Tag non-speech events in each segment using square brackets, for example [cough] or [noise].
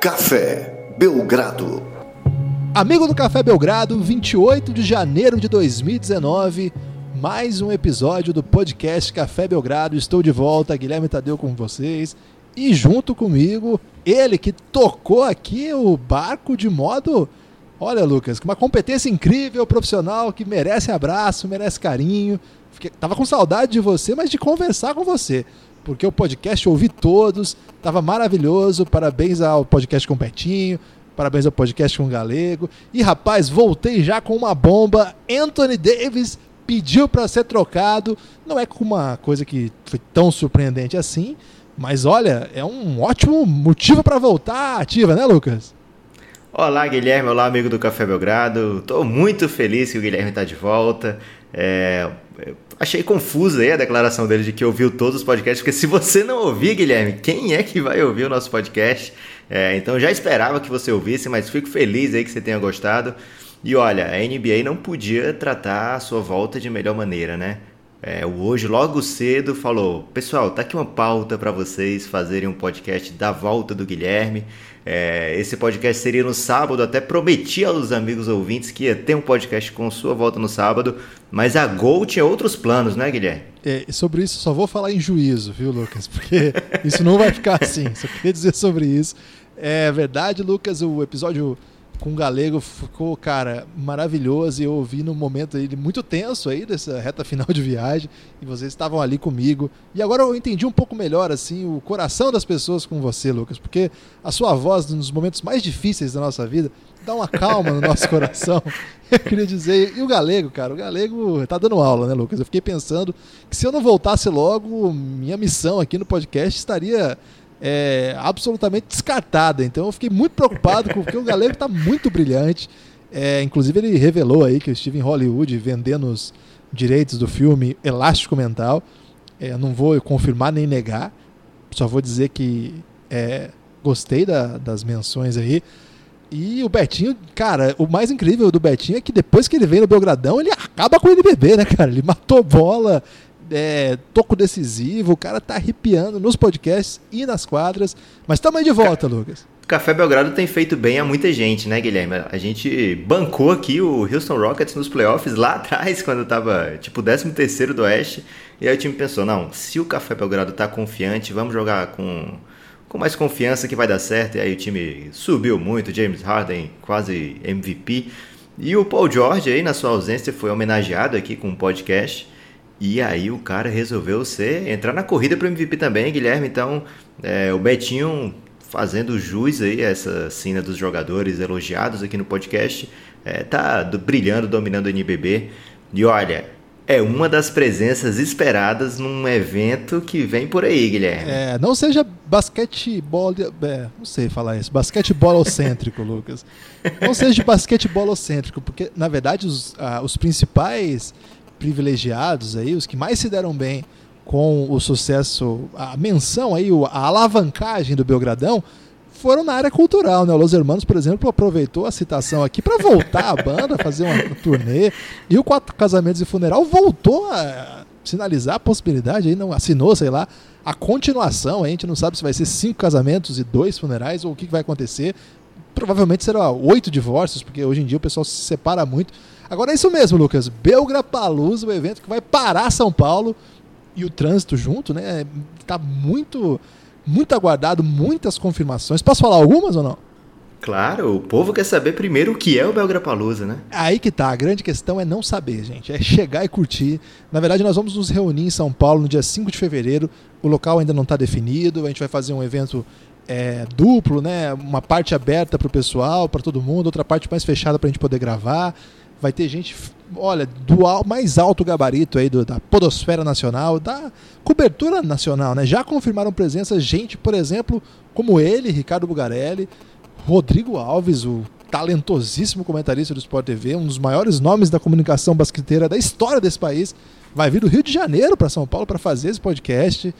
Café Belgrado. Amigo do Café Belgrado, 28 de janeiro de 2019, mais um episódio do podcast Café Belgrado. Estou de volta, Guilherme Tadeu com vocês. E junto comigo, ele que tocou aqui o barco de modo. Olha, Lucas, com uma competência incrível, profissional, que merece abraço, merece carinho. Fiquei, tava com saudade de você, mas de conversar com você porque o podcast ouvi todos, tava maravilhoso. Parabéns ao podcast com o Betinho, parabéns ao podcast com o Galego. E rapaz, voltei já com uma bomba. Anthony Davis pediu para ser trocado. Não é com uma coisa que foi tão surpreendente assim, mas olha, é um ótimo motivo para voltar ativa, né, Lucas? Olá, Guilherme. Olá, amigo do Café Belgrado. Estou muito feliz que o Guilherme está de volta. É, achei confusa aí a declaração dele de que ouviu todos os podcasts, porque se você não ouvir, Guilherme, quem é que vai ouvir o nosso podcast? É, então já esperava que você ouvisse, mas fico feliz aí que você tenha gostado. E olha, a NBA não podia tratar a sua volta de melhor maneira, né? É, hoje logo cedo falou, pessoal, tá aqui uma pauta para vocês fazerem um podcast da volta do Guilherme. É, esse podcast seria no sábado, até prometi aos amigos ouvintes que ia ter um podcast com sua volta no sábado, mas a Gol tinha outros planos, né, Guilherme? É, sobre isso só vou falar em juízo, viu, Lucas? Porque isso não vai ficar assim. Só queria dizer sobre isso. É verdade, Lucas, o episódio com o Galego ficou, cara, maravilhoso. E eu ouvi num momento aí muito tenso aí dessa reta final de viagem. E vocês estavam ali comigo. E agora eu entendi um pouco melhor, assim, o coração das pessoas com você, Lucas. Porque a sua voz, nos momentos mais difíceis da nossa vida, dá uma calma no nosso [laughs] coração. [laughs] Eu queria dizer. E o Galego, cara, o Galego tá dando aula, né, Lucas? Eu fiquei pensando que se eu não voltasse logo, minha missão aqui no podcast estaria é, absolutamente descartada. Então eu fiquei muito preocupado porque o Galego está muito brilhante. É, inclusive ele revelou aí que eu estive em Hollywood vendendo os direitos do filme Elástico Mental. É, não vou confirmar nem negar, só vou dizer que é, gostei da, das menções aí. E o Betinho, cara, o mais incrível do Betinho é que depois que ele vem no Belgradão, ele acaba com o NBB, né, cara? Ele matou bola, é, toco decisivo, o cara tá arrepiando nos podcasts e nas quadras. Mas também de volta, Ca Lucas. Café Belgrado tem feito bem a muita gente, né, Guilherme? A gente bancou aqui o Houston Rockets nos playoffs lá [laughs] atrás, quando tava tipo 13 terceiro do Oeste. E aí o time pensou, não, se o Café Belgrado tá confiante, vamos jogar com, com mais confiança que vai dar certo. E aí o time subiu muito, James Harden quase MVP. E o Paul George aí, na sua ausência, foi homenageado aqui com um podcast. E aí o cara resolveu ser entrar na corrida para MVP também, Guilherme. Então, é, o Betinho fazendo jus aí essa cena dos jogadores elogiados aqui no podcast, é, tá do, brilhando, dominando o NBB. E olha, é uma das presenças esperadas num evento que vem por aí, Guilherme. É, não seja basquetebol, é, não sei falar isso, basquetebolocêntrico, [laughs] Lucas. Não seja basquetebolocêntrico, porque na verdade os, ah, os principais privilegiados aí, os que mais se deram bem com o sucesso, a menção aí, a alavancagem do Belgradão, foram na área cultural, né? O Los Hermanos, por exemplo, aproveitou a citação aqui para voltar a banda, fazer uma, [laughs] turnê. E o Quatro Casamentos e Funeral voltou a sinalizar a possibilidade, aí não assinou, sei lá, a continuação. A gente não sabe se vai ser cinco casamentos e dois funerais ou o que vai acontecer. Provavelmente será oito divórcios, porque hoje em dia o pessoal se separa muito. Agora é isso mesmo, Lucas. Belgra Palusa, o evento que vai parar São Paulo e o trânsito junto, né? Tá muito, muito aguardado, muitas confirmações. Posso falar algumas ou não? Claro, o povo quer saber primeiro o que é o Belgra Palusa, né? Aí que tá, a grande questão é não saber, gente. É chegar e curtir. Na verdade, nós vamos nos reunir em São Paulo no dia 5 de fevereiro. O local ainda não está definido. A gente vai fazer um evento é, duplo, né? Uma parte aberta para o pessoal, para todo mundo, outra parte mais fechada para a gente poder gravar vai ter gente, olha, do mais alto gabarito aí do, da podosfera nacional, da cobertura nacional, né? Já confirmaram presença gente, por exemplo, como ele, Ricardo Bugarelli, Rodrigo Alves, o talentosíssimo comentarista do Sport TV, um dos maiores nomes da comunicação basqueteira da história desse país, vai vir do Rio de Janeiro para São Paulo para fazer esse podcast.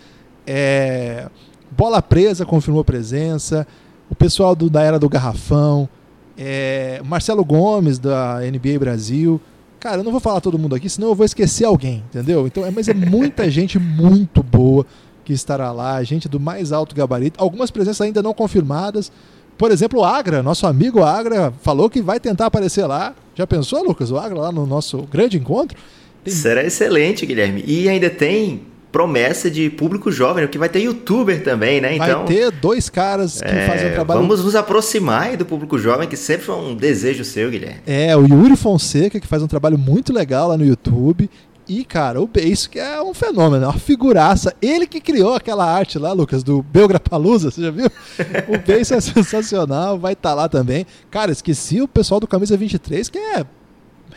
É... Bola Presa confirmou presença, o pessoal do, da Era do Garrafão, é, Marcelo Gomes, da NBA Brasil. Cara, eu não vou falar todo mundo aqui, senão eu vou esquecer alguém, entendeu? Então, é, mas é muita [laughs] gente muito boa que estará lá, gente do mais alto gabarito. Algumas presenças ainda não confirmadas, por exemplo, o Agra, nosso amigo Agra, falou que vai tentar aparecer lá. Já pensou, Lucas? O Agra lá no nosso grande encontro? Tem... Será excelente, Guilherme. E ainda tem promessa de público jovem, que vai ter youtuber também, né? Então, vai ter dois caras que é, fazem um trabalho. Vamos nos aproximar do público jovem, que sempre foi um desejo seu, Guilherme. É, o Yuri Fonseca, que faz um trabalho muito legal lá no YouTube. E, cara, o Beijo, que é um fenômeno, é uma figuraça. Ele que criou aquela arte lá, Lucas, do Belgrapalusa, você já viu? O Beijo é [laughs] sensacional, vai estar tá lá também. Cara, esqueci o pessoal do Camisa 23, que é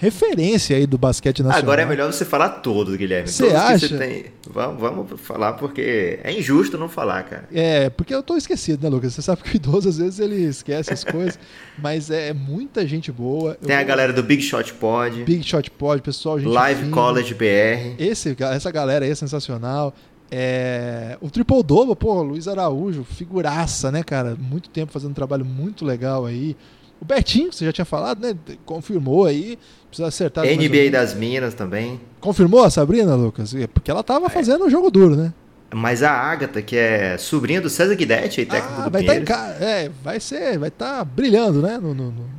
referência aí do basquete nacional. Agora é melhor você falar todos, Guilherme. Você acha? Você tem... vamos, vamos falar porque é injusto não falar, cara. É, porque eu tô esquecido, né, Lucas? Você sabe que o idoso às vezes ele esquece as coisas, [laughs] mas é muita gente boa. Tem eu a galera do Big Shot Pod. Big Shot Pod, pessoal, gente Live fina. College BR. Esse, essa galera aí é sensacional. É, o Triple Double, pô, Luiz Araújo, figuraça, né, cara? Muito tempo fazendo um trabalho muito legal aí. O Bertinho, que você já tinha falado, né? Confirmou aí. Precisa acertar. NBA das Minas também. Confirmou a Sabrina, Lucas? É, porque ela tava é. fazendo o um jogo duro, né? Mas a Agatha, que é sobrinha do César Guidetti, técnico ah, do vai tá Pinheiros. Tá é, vai ser, vai estar tá brilhando, né? No, no, no...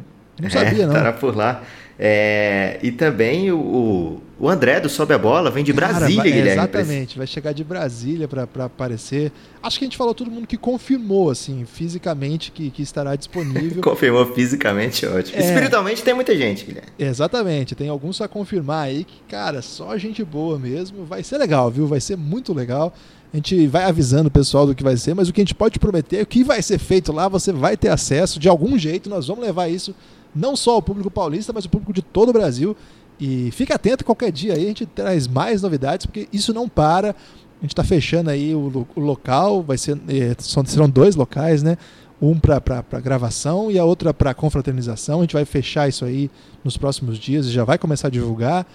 Não sabia, é, não. Estará por lá. É, e também o, o André do Sobe a Bola vem de Cara, Brasília, Guilherme. Exatamente, vai chegar de Brasília para aparecer. Acho que a gente falou todo mundo que confirmou, assim, fisicamente que, que estará disponível. [laughs] confirmou fisicamente, ótimo. É, Espiritualmente tem muita gente, Guilherme. Exatamente, tem alguns a confirmar aí que, cara, só gente boa mesmo. Vai ser legal, viu? Vai ser muito legal. A gente vai avisando o pessoal do que vai ser, mas o que a gente pode prometer é o que vai ser feito lá, você vai ter acesso de algum jeito. Nós vamos levar isso não só ao público paulista, mas o público de todo o Brasil. E fica atento qualquer dia aí, a gente traz mais novidades, porque isso não para. A gente está fechando aí o, o, local, vai ser, é, serão dois locais, né? Um para gravação e a outra para confraternização. A gente vai fechar isso aí nos próximos dias e já vai começar a divulgar.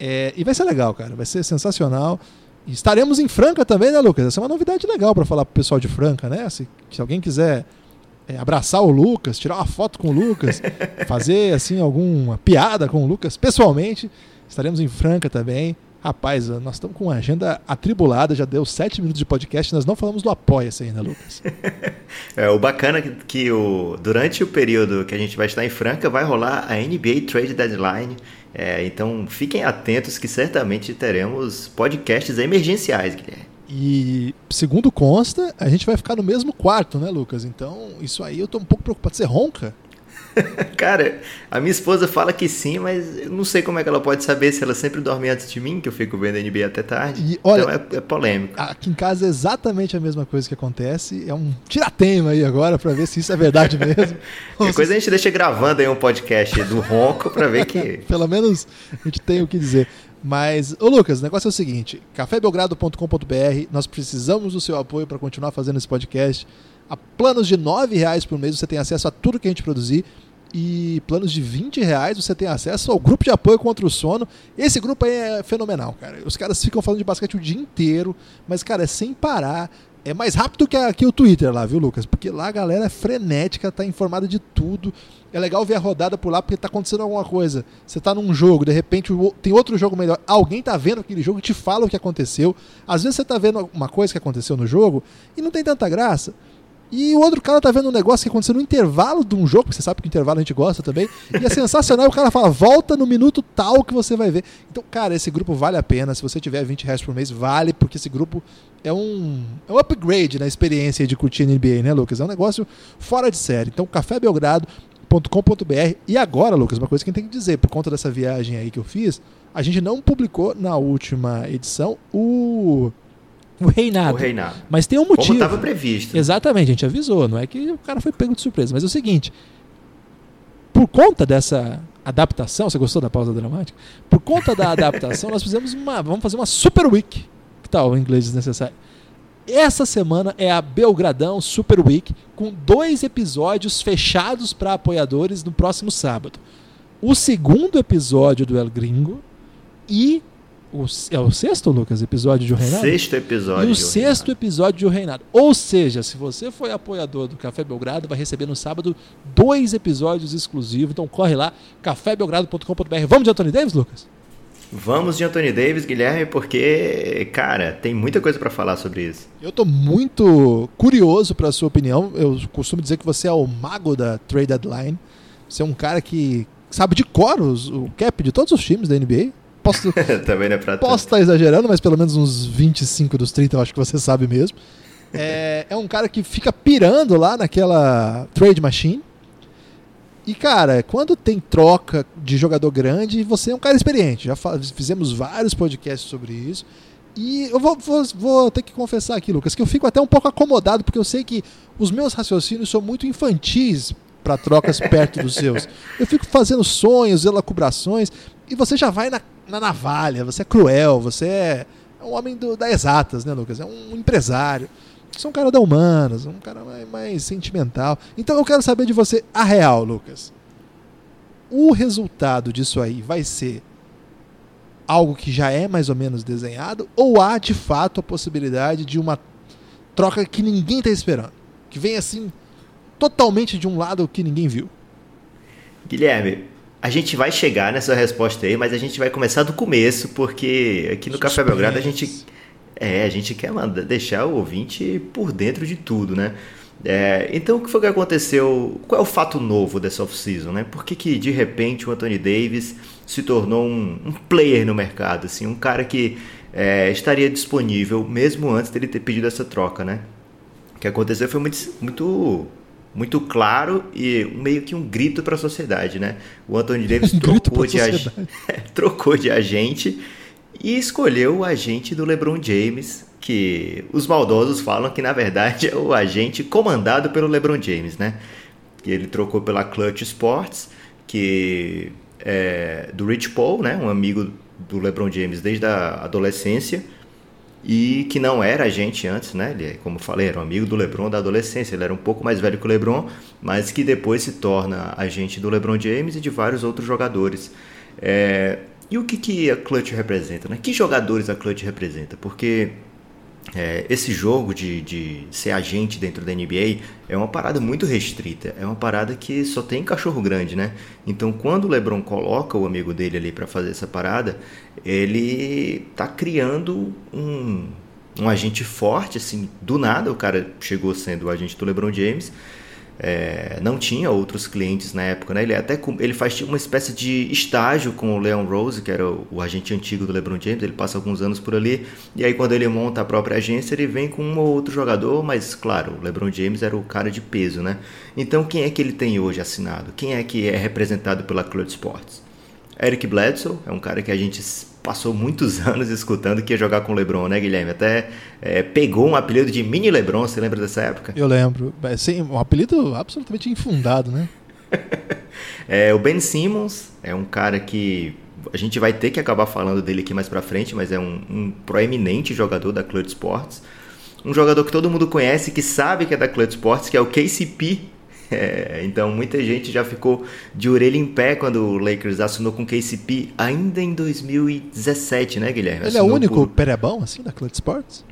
É, e vai ser legal, cara. Vai ser sensacional. Estaremos em Franca também, né, Lucas? Essa é uma novidade legal para falar pro pessoal de Franca, né? Se, se alguém quiser é, abraçar o Lucas, tirar uma foto com o Lucas, [laughs] fazer assim alguma piada com o Lucas pessoalmente. Estaremos em Franca também. Rapaz, nós estamos com uma agenda atribulada, já deu sete minutos de podcast, nós não falamos do Apoia-se ainda, Lucas. [laughs] é, o bacana é que, que o, durante o período que a gente vai estar em Franca, vai rolar a NBA Trade Deadline. É, então fiquem atentos que certamente teremos podcasts emergenciais, Guilherme. E segundo consta, a gente vai ficar no mesmo quarto, né, Lucas? Então, isso aí eu tô um pouco preocupado. Você ronca? [laughs] Cara, a minha esposa fala que sim, mas eu não sei como é que ela pode saber se ela sempre dorme antes de mim, que eu fico vendo a NBA até tarde. E, olha, então é, é, polêmico. Aqui em casa é exatamente a mesma coisa que acontece. É um tiratema aí agora para ver se isso é verdade mesmo. [laughs] Qualquer coisa a gente deixa gravando aí um podcast do ronco para ver que. [laughs] Pelo menos a gente tem o que dizer. Mas, ô Lucas, o negócio é o seguinte: cafébelgrado.com.br, nós precisamos do seu apoio para continuar fazendo esse podcast. A planos de R$ reais por mês você tem acesso a tudo que a gente produzir. E planos de 20 reais você tem acesso ao grupo de apoio contra o sono. Esse grupo aí é fenomenal, cara. Os caras ficam falando de basquete o dia inteiro, mas, cara, é sem parar. É mais rápido que, aqui o Twitter lá, viu, Lucas? Porque lá a galera é frenética, tá informada de tudo. É legal ver a rodada por lá porque tá acontecendo alguma coisa. Você tá num jogo, de repente tem outro jogo melhor. Alguém tá vendo aquele jogo e te fala o que aconteceu. Às vezes você tá vendo uma coisa que aconteceu no jogo e não tem tanta graça. E o outro cara tá vendo um negócio que aconteceu no intervalo de um jogo, porque você sabe que intervalo a gente gosta também. E é sensacional. [laughs] o cara fala, volta no minuto tal que você vai ver. Então, cara, esse grupo vale a pena. Se você tiver 20 reais por mês, vale, porque esse grupo é um, é um upgrade na experiência de curtir NBA, né, Lucas? É um negócio fora de série. Então, cafébelgrado.com.br. E agora, Lucas, uma coisa que a gente tem que dizer, por conta dessa viagem aí que eu fiz, a gente não publicou na última edição o o reinado. O reinado. Mas tem um motivo. Como estava previsto. Exatamente, a gente avisou. Não é que o cara foi pego de surpresa. Mas é o seguinte: por conta dessa adaptação, você gostou da pausa dramática? Por conta da adaptação, nós fizemos uma. Vamos fazer uma Super Week. Que tal o inglês desnecessário? Essa semana é a Belgradão Super Week, com dois episódios fechados para apoiadores no próximo sábado. O segundo episódio do El Gringo e o, é o sexto, Lucas, episódio de O Reinado? Sexto episódio. E o sexto Reinado. episódio de O Reinado. Ou seja, se você foi apoiador do Café Belgrado, vai receber no sábado dois episódios exclusivos. Então corre lá, cafébelgrado.com.br. Vamos de Anthony Davis, Lucas? Vamos de Anthony Davis, Guilherme, porque, cara, tem muita coisa para falar sobre isso. Eu tô muito curioso para sua opinião. Eu costumo dizer que você é o mago da trade deadline. Você é um cara que sabe de cor os, o cap de todos os times da NBA. Posso, [laughs] Também não é pra posso estar exagerando, mas pelo menos uns 25 dos 30 eu acho que você sabe mesmo. É, é um cara que fica pirando lá naquela trade machine. E, cara, quando tem troca de jogador grande, você é um cara experiente. Já fizemos vários podcasts sobre isso. E eu vou, vou, vou, ter que confessar aqui, Lucas, que eu fico até um pouco acomodado, porque eu sei que os meus raciocínios são muito infantis para trocas [laughs] perto dos seus. Eu fico fazendo sonhos, elacubrações, e você já vai na, na navalha, você é cruel, você é um homem do, da exatas, né, Lucas? É um empresário. É um cara da humanas, um cara mais, mais sentimental. Então eu quero saber de você a real, Lucas. O resultado disso aí vai ser algo que já é mais ou menos desenhado ou há de fato a possibilidade de uma troca que ninguém está esperando? Que vem assim totalmente de um lado que ninguém viu. Guilherme, a gente vai chegar nessa resposta aí, mas a gente vai começar do começo, porque aqui no Café Belgrado a gente é, a gente quer mandar, deixar o ouvinte por dentro de tudo, né? É, então, o que foi que aconteceu? Qual é o fato novo dessa off-season, né? Por que, que de repente o Anthony Davis se tornou um, um player no mercado, assim, um cara que é, estaria disponível mesmo antes dele ter pedido essa troca, né? O que aconteceu foi muito, muito, muito claro e meio que um grito para a sociedade, né? O Anthony Davis [laughs] um trocou, de ag... [laughs] trocou de agente e escolheu o agente do LeBron James, que os maldosos falam que na verdade [laughs] é o agente comandado pelo LeBron James, né? Que ele trocou pela Clutch Sports, que é do Rich Paul, né? Um amigo do LeBron James desde a adolescência e que não era agente antes, né? Ele, como falei, era um amigo do LeBron da adolescência. Ele era um pouco mais velho que o LeBron, mas que depois se torna agente do LeBron James e de vários outros jogadores. É, e o que, que a Clutch representa? Né? Que jogadores a Clutch representa? Porque é, esse jogo de, de ser agente dentro da NBA é uma parada muito restrita, é uma parada que só tem cachorro grande, né? Então, quando o LeBron coloca o amigo dele ali para fazer essa parada, ele tá criando um, um agente forte, assim, do nada o cara chegou sendo o agente do LeBron James é, não tinha outros clientes na época, né? Ele até ele faz uma espécie de estágio com o Leon Rose, que era o, o, agente antigo do LeBron James. Ele passa alguns anos por ali e aí quando ele monta a própria agência ele vem com um ou outro jogador, mas claro, o LeBron James era o cara de peso, né? Então quem é que ele tem hoje assinado? Quem é que é representado pela Clutch Sports? Eric Bledsoe é um cara que a gente passou muitos [laughs] anos escutando que ia jogar com o LeBron, né, Guilherme? Até é, pegou um apelido de Mini LeBron, você lembra dessa época? Eu lembro. É, sim, um apelido absolutamente infundado, né? [laughs] é, o Ben Simmons é um cara que a gente vai ter que acabar falando dele aqui mais pra frente, mas é um, um proeminente jogador da Clutch Sports. Um jogador que todo mundo conhece, que sabe que é da Clutch Sports, que é o KCP, [laughs] é, então muita gente já ficou de orelha em pé quando o Lakers assinou com o KCP ainda em 2017, né, Guilherme? Ele é o único por... perebão assim da Clutch Sports?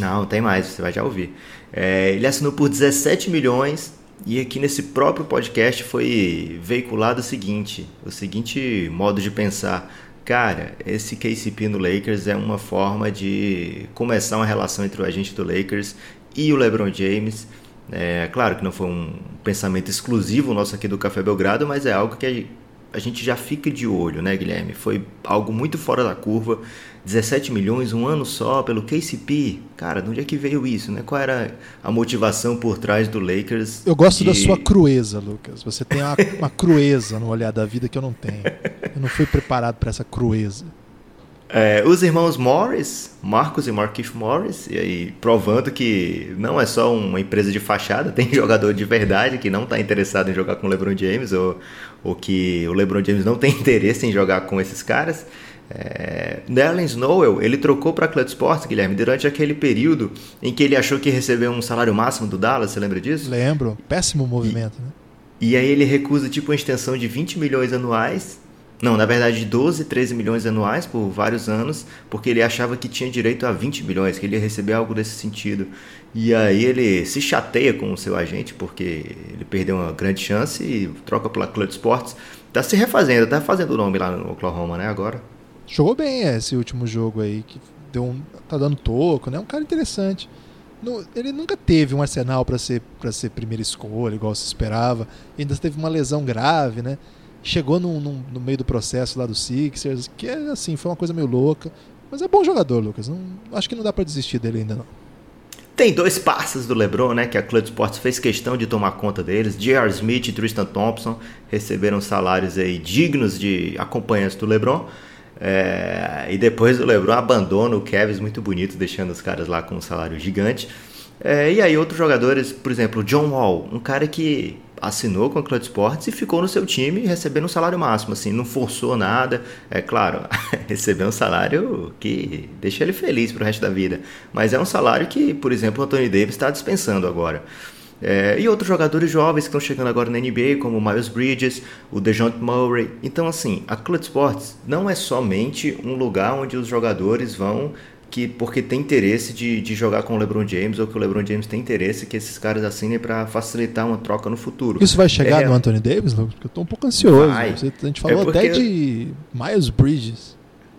Não, tem mais, você vai já ouvir. É, ele assinou por 17 milhões e aqui nesse próprio podcast foi veiculado o seguinte, o seguinte modo de pensar. Cara, esse KCP no Lakers é uma forma de começar uma relação entre o agente do Lakers e o LeBron James é claro que não foi um pensamento exclusivo nosso aqui do Café Belgrado, mas é algo que a gente já fica de olho, né, Guilherme? Foi algo muito fora da curva. 17 milhões, um ano só pelo KCP. Cara, de onde é que veio isso, né? Qual era a motivação por trás do Lakers? Eu gosto de... da sua crueza, Lucas. Você tem uma, uma crueza no olhar da vida que eu não tenho. Eu não fui preparado para essa crueza. É, os irmãos Morris, Marcos e Marquise Morris, e aí provando que não é só uma empresa de fachada, [laughs] tem jogador de verdade que não está interessado em jogar com o LeBron James ou, ou que o LeBron James não [laughs] tem interesse em jogar com esses caras. É, Nerlens Snowell, ele trocou para a Clutch Sports, Guilherme, durante aquele período em que ele achou que recebeu um salário máximo do Dallas, você lembra disso? Lembro, péssimo movimento, e, né? E aí ele recusa tipo uma extensão de 20 milhões anuais não, na verdade 12, 13 milhões anuais por vários anos, porque ele achava que tinha direito a 20 milhões, que ele ia receber algo desse sentido. E aí ele se chateia com o seu agente, porque ele perdeu uma grande chance e troca pela Clutch Sports. Tá se refazendo, tá fazendo o nome lá no Oklahoma, né, agora. Jogou bem esse último jogo aí, que deu um, tá dando toco, né? Um cara interessante. No, ele nunca teve um arsenal para ser ser primeira escolha, igual se esperava. Ainda teve uma lesão grave, né? Chegou no, no, no meio do processo lá do Sixers, que é assim, foi uma coisa meio louca. Mas é bom jogador, Lucas. Não, acho que não dá para desistir dele ainda não. Tem dois passes do LeBron, né, que a Clutch Sports fez questão de tomar conta deles. J.R. Smith e Tristan Thompson receberam salários aí dignos de acompanhantes do LeBron. É, e depois o LeBron abandona o Kevs muito bonito, deixando os caras lá com um salário gigante. É, e aí outros jogadores, por exemplo, John Wall, um cara que assinou com a Clutch Sports e ficou no seu time recebendo um salário máximo, assim, não forçou nada. É claro, [laughs] recebeu um salário que deixa ele feliz pro resto da vida. Mas é um salário que, por exemplo, o Anthony Davis está dispensando agora. É, e outros jogadores jovens que estão chegando agora na NBA, como o Miles Bridges, o DeJounte Murray. Então, assim, a Clutch Sports não é somente um lugar onde os jogadores vão que porque tem interesse de, de jogar com o LeBron James ou que o LeBron James tem interesse que esses caras assinem para facilitar uma troca no futuro. Isso vai chegar é, no Anthony Davis? Porque eu tô um pouco ansioso. Vai. a gente falou é até de Miles Bridges.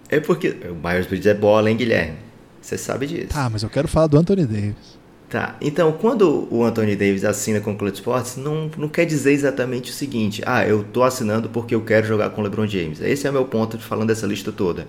É porque o Miles Bridges é bola, hein, Guilherme? Você sabe disso. Tá, mas eu quero falar do Anthony Davis. Tá, então quando o Anthony Davis assina com o Clutch Sports, não, não quer dizer exatamente o seguinte: ah, eu tô assinando porque eu quero jogar com o LeBron James. Esse é o meu ponto de falando dessa lista toda.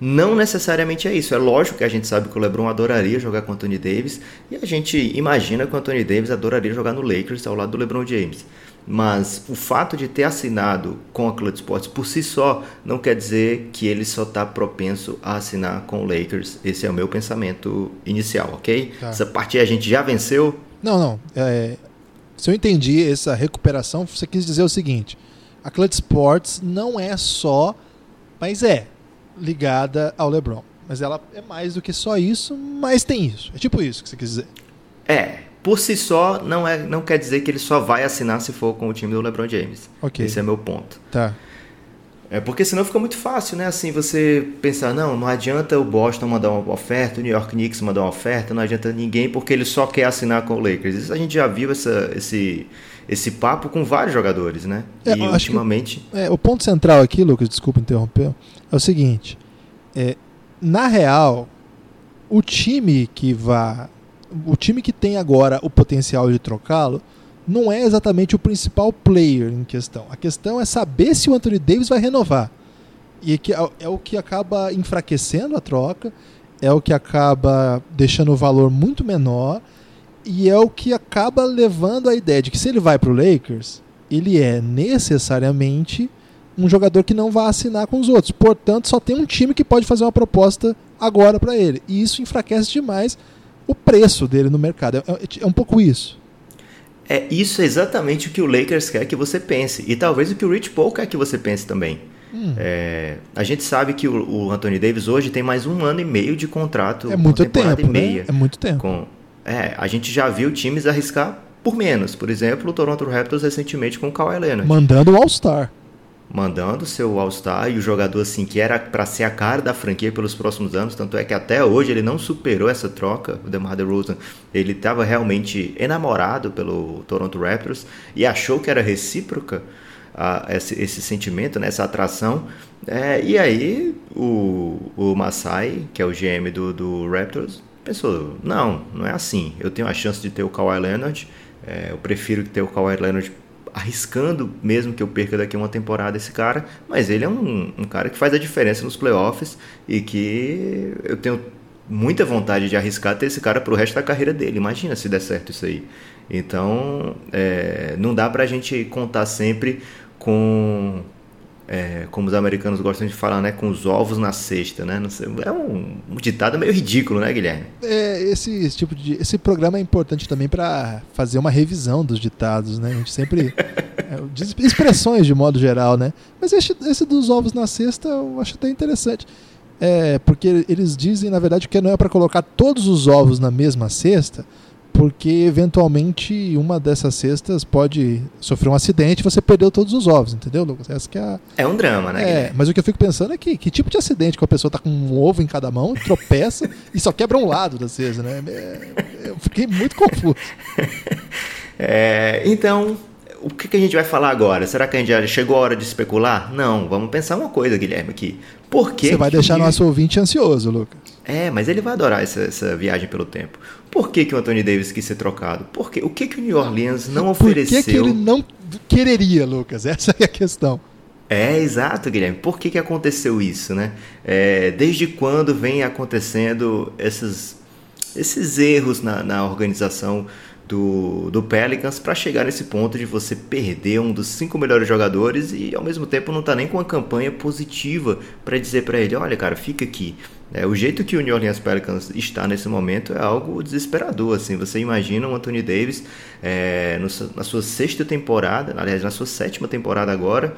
Não necessariamente é isso. É lógico que a gente sabe que o LeBron adoraria jogar com o Anthony Davis e a gente imagina que o Anthony Davis adoraria jogar no Lakers ao lado do LeBron James. Mas o fato de ter assinado com a Clutch Sports por si só não quer dizer que ele só está propenso a assinar com o Lakers. Esse é o meu pensamento inicial, ok? Tá. Essa partida a gente já venceu? Não, não. É, se eu entendi essa recuperação, você quis dizer o seguinte: a Clutch Sports não é só, mas é ligada ao LeBron. Mas ela é mais do que só isso, mas tem isso. É tipo isso que você quis dizer. É, por si só não é, não quer dizer que ele só vai assinar se for com o time do LeBron James. Ok. Esse é meu ponto. Tá. É porque senão fica muito fácil, né? Assim, você pensar, não, não adianta o Boston mandar uma oferta, o New York Knicks mandar uma oferta, não adianta ninguém porque ele só quer assinar com o Lakers. Isso a gente já viu essa, esse, esse papo com vários jogadores, né? É, e ultimamente. Que, é, o ponto central aqui, Lucas, desculpa interromper, é o seguinte: é, na real, o time que vai. O time que tem agora o potencial de trocá-lo não é exatamente o principal player em questão. A questão é saber se o Anthony Davis vai renovar. E que é, é o que acaba enfraquecendo a troca, é o que acaba deixando o valor muito menor e é o que acaba levando a ideia de que se ele vai para o Lakers, ele é necessariamente um jogador que não vai assinar com os outros. Portanto, só tem um time que pode fazer uma proposta agora para ele. E isso enfraquece demais o preço dele no mercado. É, é, é, um pouco isso. É isso é exatamente o que o Lakers quer que você pense. E talvez o que o Rich Paul quer que você pense também. Hum. É, a gente sabe que o, o, Anthony Davis hoje tem mais um ano e meio de contrato. É muito tempo. E né? meia né? É muito tempo. Com, é, a gente já viu times arriscar por menos. Por exemplo, o Toronto Raptors recentemente com o Kawhi Leonard. Mandando o All-Star mandando seu All-Star e o jogador assim que era para ser a cara da franquia pelos próximos anos, tanto é que até hoje ele não superou essa troca, o DeMar DeRozan, ele estava realmente enamorado pelo Toronto Raptors e achou que era recíproca a, esse, esse, sentimento, né, essa atração, é, e aí o, o Masai, que é o GM do, do Raptors, pensou, não, não é assim, eu tenho a chance de ter o Kawhi Leonard, é, eu prefiro ter o Kawhi Leonard arriscando mesmo que eu perca daqui uma temporada esse cara, mas ele é um, um cara que faz a diferença nos playoffs e que eu tenho muita vontade de arriscar ter esse cara pro resto da carreira dele. Imagina se der certo isso aí. Então, é, não dá pra gente contar sempre com é, como os americanos gostam de falar, né, com os ovos na cesta, né? Sei, é um, um, ditado meio ridículo, né, Guilherme? É, esse, esse tipo de esse programa é importante também para fazer uma revisão dos ditados, né? A gente sempre [laughs] é, expressões de modo geral, né? Mas esse, esse dos ovos na cesta eu acho até interessante. É, porque eles dizem, na verdade, que não é para colocar todos os ovos na mesma cesta, porque eventualmente uma dessas cestas pode sofrer um acidente e você perdeu todos os ovos, entendeu, Lucas? Essa que é, a... é um drama, né? É, mas o que eu fico pensando é que que tipo de acidente que a pessoa tá com um ovo em cada mão, tropeça [laughs] e só quebra um lado da cesta, né? É, eu fiquei muito confuso. [laughs] É, então, o que, que a gente vai falar agora? Será que a gente já chegou a hora de especular? Não, vamos pensar uma coisa, Guilherme, aqui. Por que Você vai que deixar o- nosso ouvinte ansioso, Lucas. É, mas ele vai adorar essa, essa viagem pelo tempo. Por que, que o Anthony Davis quis ser trocado? Por quê? O que, que o New Orleans não Por ofereceu? que, que ele não quereria, Lucas? Essa é a questão. É, exato, Guilherme. Por que, que aconteceu isso, né? É, desde quando vem acontecendo esses, esses erros na, na organização do, do Pelicans para chegar nesse ponto de você perder um dos cinco melhores jogadores e ao mesmo tempo não tá nem com uma campanha positiva para dizer para ele, olha cara, fica aqui. É, o jeito que o New Orleans Pelicans está nesse momento é algo desesperador. Assim, você imagina o Anthony Davis é, no na sua sexta temporada, aliás, na sua sétima temporada agora,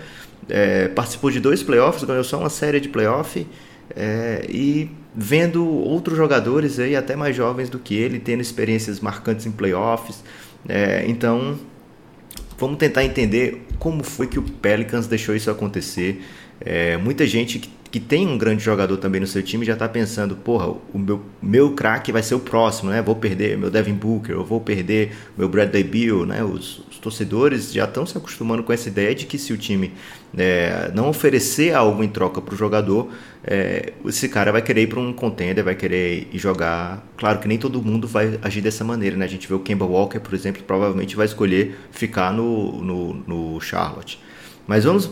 é, participou de dois playoffs, ganhou só uma série de playoff é, e vendo outros jogadores aí até mais jovens do que ele tendo experiências marcantes em playoffs. É, então, vamos tentar entender como foi que o Pelicans deixou isso acontecer. É, muita gente que, que tem um grande jogador também no seu time já está pensando, porra, o meu, meu craque vai ser o próximo, né? Vou perder meu Devin Booker, eu vou perder meu Bradley Beal, né? Os, os torcedores já estão se acostumando com essa ideia de que se o time é, não oferecer algo em troca para o jogador, é, esse cara vai querer ir para um contender, vai querer ir jogar. Claro que nem todo mundo vai agir dessa maneira, né? A gente vê o Kemba Walker, por exemplo, provavelmente vai escolher ficar no, no, no Charlotte. Mas vamos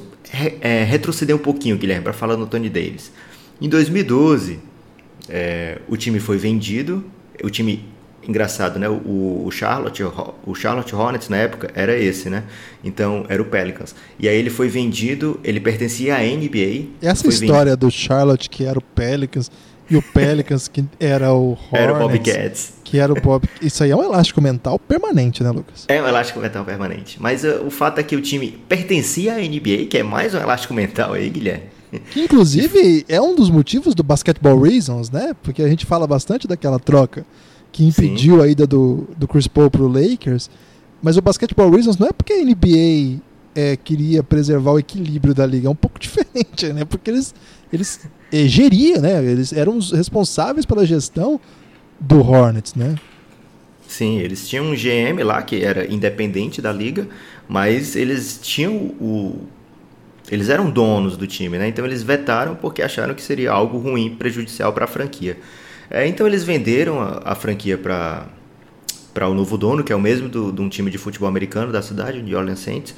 é, retroceder um pouquinho, Guilherme, para falar no Tony Davis. Em 2012, é, o time foi vendido. O time, engraçado, né? O, o Charlotte, o Charlotte Hornets na época era esse, né? Então era o Pelicans. E aí ele foi vendido. Ele pertencia à NBA. Essa história do Charlotte, que era o Pelicans, e o Pelicans, que era o Hornets, vendido- Era o Bobcats. Que era o Bob... Isso aí é um elástico mental permanente, né, Lucas? É um elástico mental permanente. Mas uh, o fato é que o time pertencia à NBA, que é mais um elástico mental aí, Guilherme. Que, inclusive, é um dos motivos do Basketball Reasons, né? Porque a gente fala bastante daquela troca que impediu a ida do, do Chris Paul pro Lakers. Mas o Basketball Reasons não é porque a NBA é, queria preservar o equilíbrio da liga. É um pouco [laughs] diferente, né? Porque eles, eles eh, geriam, né? Eles eram os responsáveis pela gestão do Hornets, né? Sim, eles tinham um GM lá que era independente da liga, mas eles tinham o. Eles eram donos do time, né? Então eles vetaram porque acharam que seria algo ruim, prejudicial para a franquia. É, então eles venderam a, a franquia para para o novo dono, que é o mesmo do- de um time de futebol americano da cidade, New Orleans Saints.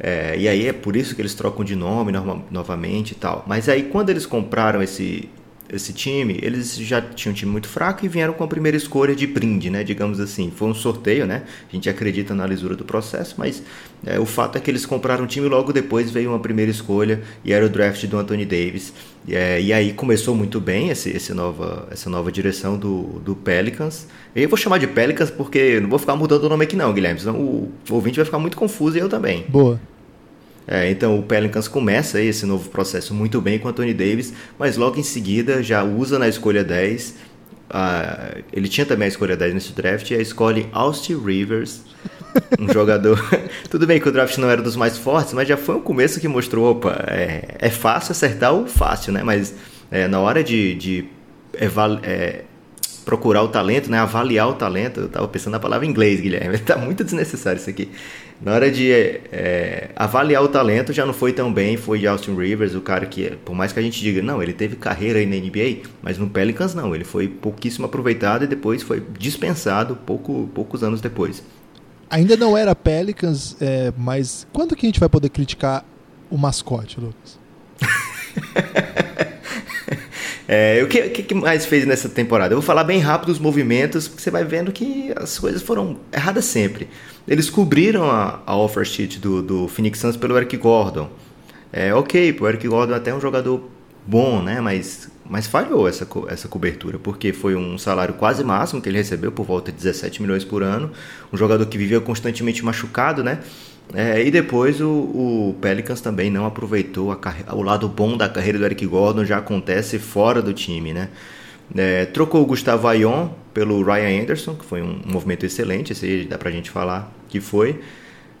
É, e aí é por isso que eles trocam de nome norma- novamente e tal. Mas aí quando eles compraram esse, esse time, eles já tinham um time muito fraco e vieram com a primeira escolha de brinde, né? Digamos assim. Foi um sorteio, né? A gente acredita na lisura do processo, mas é, o fato é que eles compraram o time e logo depois veio uma primeira escolha e era o draft do Anthony Davis. E, é, e aí começou muito bem esse, esse nova, essa nova direção do, do Pelicans. Eu vou chamar de Pelicans porque não vou ficar mudando o nome aqui não, Guilherme, senão o ouvinte vai ficar muito confuso e eu também. Boa. É, então o Pelicans começa aí esse novo processo muito bem com o Anthony Davis, mas logo em seguida já usa na escolha 10. ah, ele tinha também a escolha 10 nesse draft e aí escolhe Austin Rivers, um [laughs] jogador. [laughs] Tudo bem que o draft não era dos mais fortes, mas já foi um começo que mostrou: opa, é, é fácil acertar o fácil, né? Mas é, na hora de, de é, procurar o talento, né? Avaliar o talento. Eu tava pensando na palavra em inglês, Guilherme. [laughs] Tá muito desnecessário isso aqui. Na hora de é, avaliar o talento, já não foi tão bem. Foi de Austin Rivers, o cara que, por mais que a gente diga, não, ele teve carreira aí na NBA, mas no Pelicans não. Ele foi pouquíssimo aproveitado e depois foi dispensado pouco, poucos anos depois. Ainda não era Pelicans, é, mas quando que a gente vai poder criticar o mascote, Lucas? [laughs] É, o que, que mais fez nessa temporada? Eu vou falar bem rápido os movimentos, porque você vai vendo que as coisas foram erradas sempre. Eles cobriram a, a offer sheet do, do Phoenix Suns pelo Eric Gordon. É, ok, o Eric Gordon é até um jogador bom, né? Mas, mas falhou essa, co- essa cobertura, porque foi um salário quase máximo que ele recebeu, por volta de 17 milhões por ano. Um jogador que vivia constantemente machucado, né? É, e depois o, o Pelicans também não aproveitou a carre- o lado bom da carreira do Eric Gordon, já acontece fora do time, né? É, trocou o Gustavo Ayon pelo Ryan Anderson, que foi um, um movimento excelente, esse aí dá pra gente falar que foi.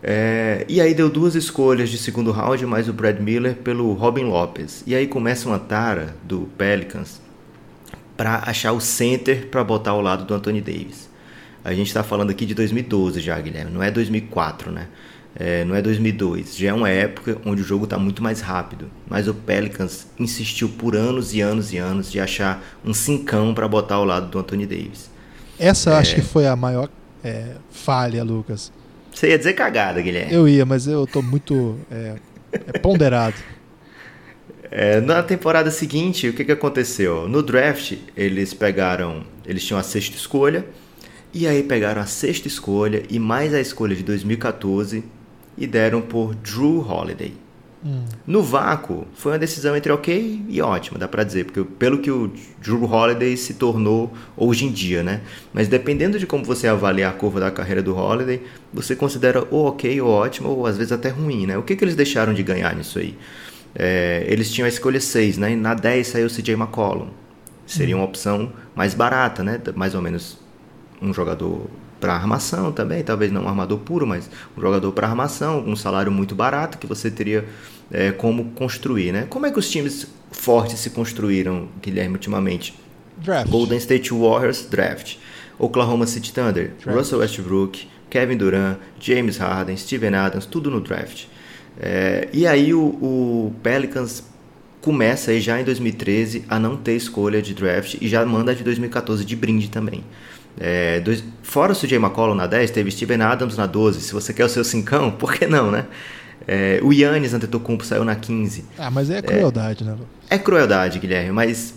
É, e aí deu duas escolhas de segundo round, mais o Brad Miller pelo Robin Lopes. E aí começa uma tara do Pelicans para achar o center para botar ao lado do Anthony Davis. A gente está falando aqui de 2012 já, Guilherme, não é 2004, né? É, não é 2002, já é uma época onde o jogo está muito mais rápido. Mas o Pelicans insistiu por anos e anos e anos de achar um cincão para botar ao lado do Anthony Davis. Essa é... acho que foi a maior é, falha, Lucas. Você ia dizer cagada, Guilherme. Eu ia, mas eu tô muito é, é ponderado. [laughs] É, na temporada seguinte, o que, que aconteceu? No draft, eles pegaram. Eles tinham a sexta escolha. E aí pegaram a sexta escolha e mais a escolha de 2014 e deram por Drew Holiday. Hum. No vácuo, foi uma decisão entre ok e ótima, dá pra dizer, porque pelo que o Drew Holiday se tornou hoje em dia, né? Mas dependendo de como você avaliar a curva da carreira do Holiday, você considera ou ok ou ótimo, ou às vezes até ruim, né? O que, que eles deixaram de ganhar nisso aí? É, eles tinham a escolha 6, né? E na 10 saiu o CJ McCollum. Seria uma opção mais barata, né? Mais ou menos um jogador para armação também, talvez não um armador puro, mas um jogador para armação, um salário muito barato que você teria é, como construir, né? Como é que os times fortes se construíram, Guilherme, ultimamente? Draft. Golden State Warriors, draft. Oklahoma City Thunder, draft. Russell Westbrook, Kevin Durant, James Harden, Steven Adams, tudo no draft. É, e aí o, o Pelicans começa aí já em 2013 a não ter escolha de draft e já manda de 2014 de brinde também. É, dois, fora o CJ McCollum na 10, teve Steven Adams na 12. Se você quer o seu cincão, [laughs] por que não, né? É, o Yannis Antetokounmpo saiu na 15. Ah, mas é crueldade, é, né? É crueldade, Guilherme, mas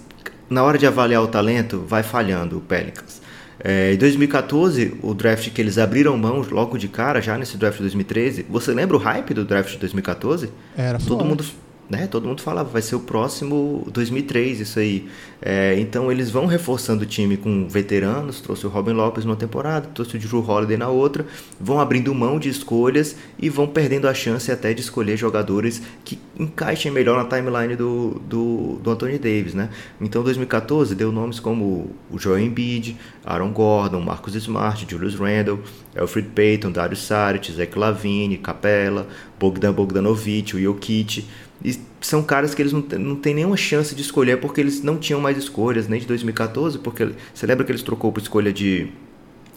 na hora de avaliar o talento, vai falhando o Pelicans. É, em 2014, o draft que eles abriram mão logo de cara, já nesse draft de 2013, você lembra o hype do draft de 2014? Era Todo mundo né? Todo mundo falava, vai ser o próximo 2003 isso aí. É, então eles vão reforçando o time com veteranos, trouxe o Robin Lopes numa temporada, trouxe o Drew Holiday na outra, vão abrindo mão de escolhas e vão perdendo a chance até de escolher jogadores que encaixem melhor na timeline do, do, do Anthony Davis, né? Então 2014 deu nomes como o Joel Embiid, Aaron Gordon, Marcus Smart, Julius Randle, Alfred Payton, Dario Saric, Zach Lavine, Capella, Bogdan Bogdanovic, o Jokic, e são caras que eles não, não têm nenhuma chance de escolher porque eles não tinham mais escolhas, nem de 2014, porque você lembra que eles trocou por escolha de,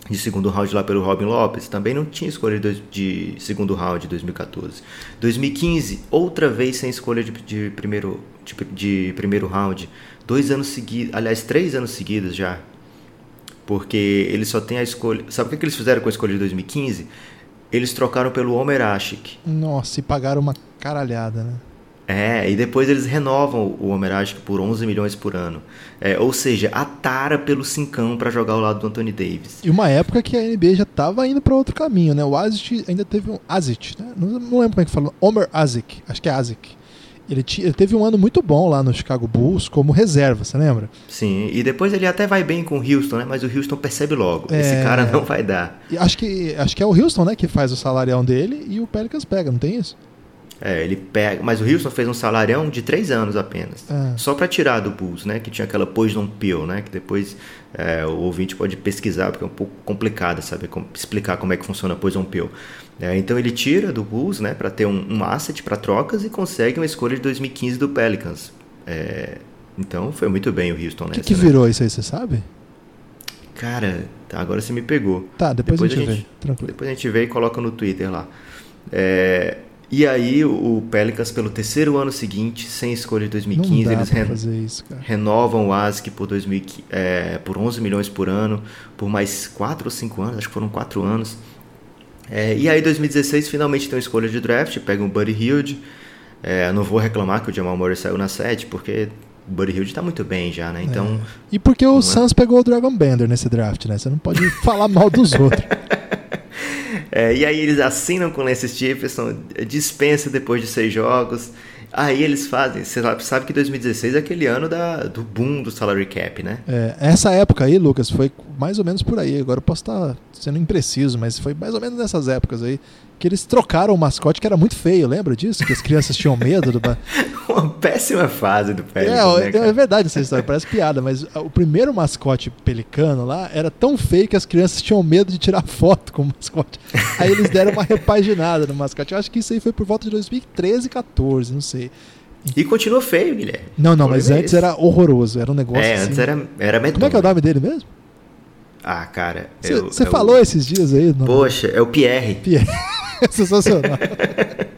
de segundo round lá pelo Robin Lopes? Também não tinha escolha de, de segundo round de 2014. 2015, outra vez sem escolha de, de primeiro, de, de primeiro round. Dois anos seguidos, aliás, três anos seguidos já. Porque eles só têm a escolha. Sabe o que, que eles fizeram com a escolha de 2015? Eles trocaram pelo Homer Ashik. Nossa, e pagaram uma caralhada, né? É, e depois eles renovam o Homerage por 11 milhões por ano. É, ou seja, a tara pelo cincão para jogar ao lado do Anthony Davis. E uma época que a NBA já estava indo para outro caminho, né? O Azic ainda teve um Azic, né? Não, não, lembro como é que fala. Homer Azic, acho que é Azic. Ele, ele, teve um ano muito bom lá no Chicago Bulls como reserva, você lembra? Sim, e depois ele até vai bem com o Houston, né? Mas o Houston percebe logo, é... esse cara não vai dar. E acho que acho que é o Houston, né, que faz o salarião dele e o Pelicans pega, não tem isso? É, ele pega, mas o Houston fez um salarião de três anos apenas, é. só para tirar do Bulls, né? Que tinha aquela poison pill, né? Que depois é, o ouvinte pode pesquisar porque é um pouco complicado saber como, explicar como é que funciona a poison pill. É, então ele tira do Bulls, né? Para ter um, um asset para trocas e consegue uma escolha de 2015 do Pelicans. É, então foi muito bem o Houston. O que, que virou né? isso aí, você sabe? Cara, tá, agora você me pegou. Tá, depois, depois a, gente, a gente vê. Tranquilo. Depois a gente vê e coloca no Twitter lá. É, e aí o Pelicans pelo terceiro ano seguinte, sem escolha de 2015, eles re isso, renovam o ASIC por, 2000, é, por 11 milhões por ano, por mais 4 ou 5 anos, acho que foram 4 anos. É, e aí 2016 finalmente tem uma escolha de draft, pega o Buddy Hilde. É, não vou reclamar que o Jamal Murray saiu na 7, porque o Buddy Hilde está muito bem já, né? Então, é. E porque o é Suns pegou o Dragon Bender nesse draft, né? Você não pode falar mal dos [laughs] outros. É, e aí eles assinam com o Lance Stephenson, dispensa depois de seis jogos. Aí eles fazem, você sabe que 2016 é aquele ano da, do boom do salary cap, né? É, essa época aí, Lucas, foi mais ou menos por aí. Agora eu posso estar sendo impreciso, mas foi mais ou menos nessas épocas aí que eles trocaram o mascote que era muito feio, lembra disso? Que as crianças tinham medo do. [laughs] Uma péssima fase do Pelicano. É, né, é verdade essa história, parece piada, mas o primeiro mascote pelicano lá era tão feio que as crianças tinham medo de tirar foto com o mascote. Aí eles deram uma repaginada no mascote. Eu acho que isso aí foi por volta de 2013, 14, não sei. E continua feio, Guilherme. Não, não, mas antes era horroroso. Era um negócio. É, assim... antes era, era medonho. Como é que é o nome dele mesmo? Ah, cara. Você falou esses dias aí? Poxa, é o Pierre. Pierre. [laughs] Sensacional. [laughs]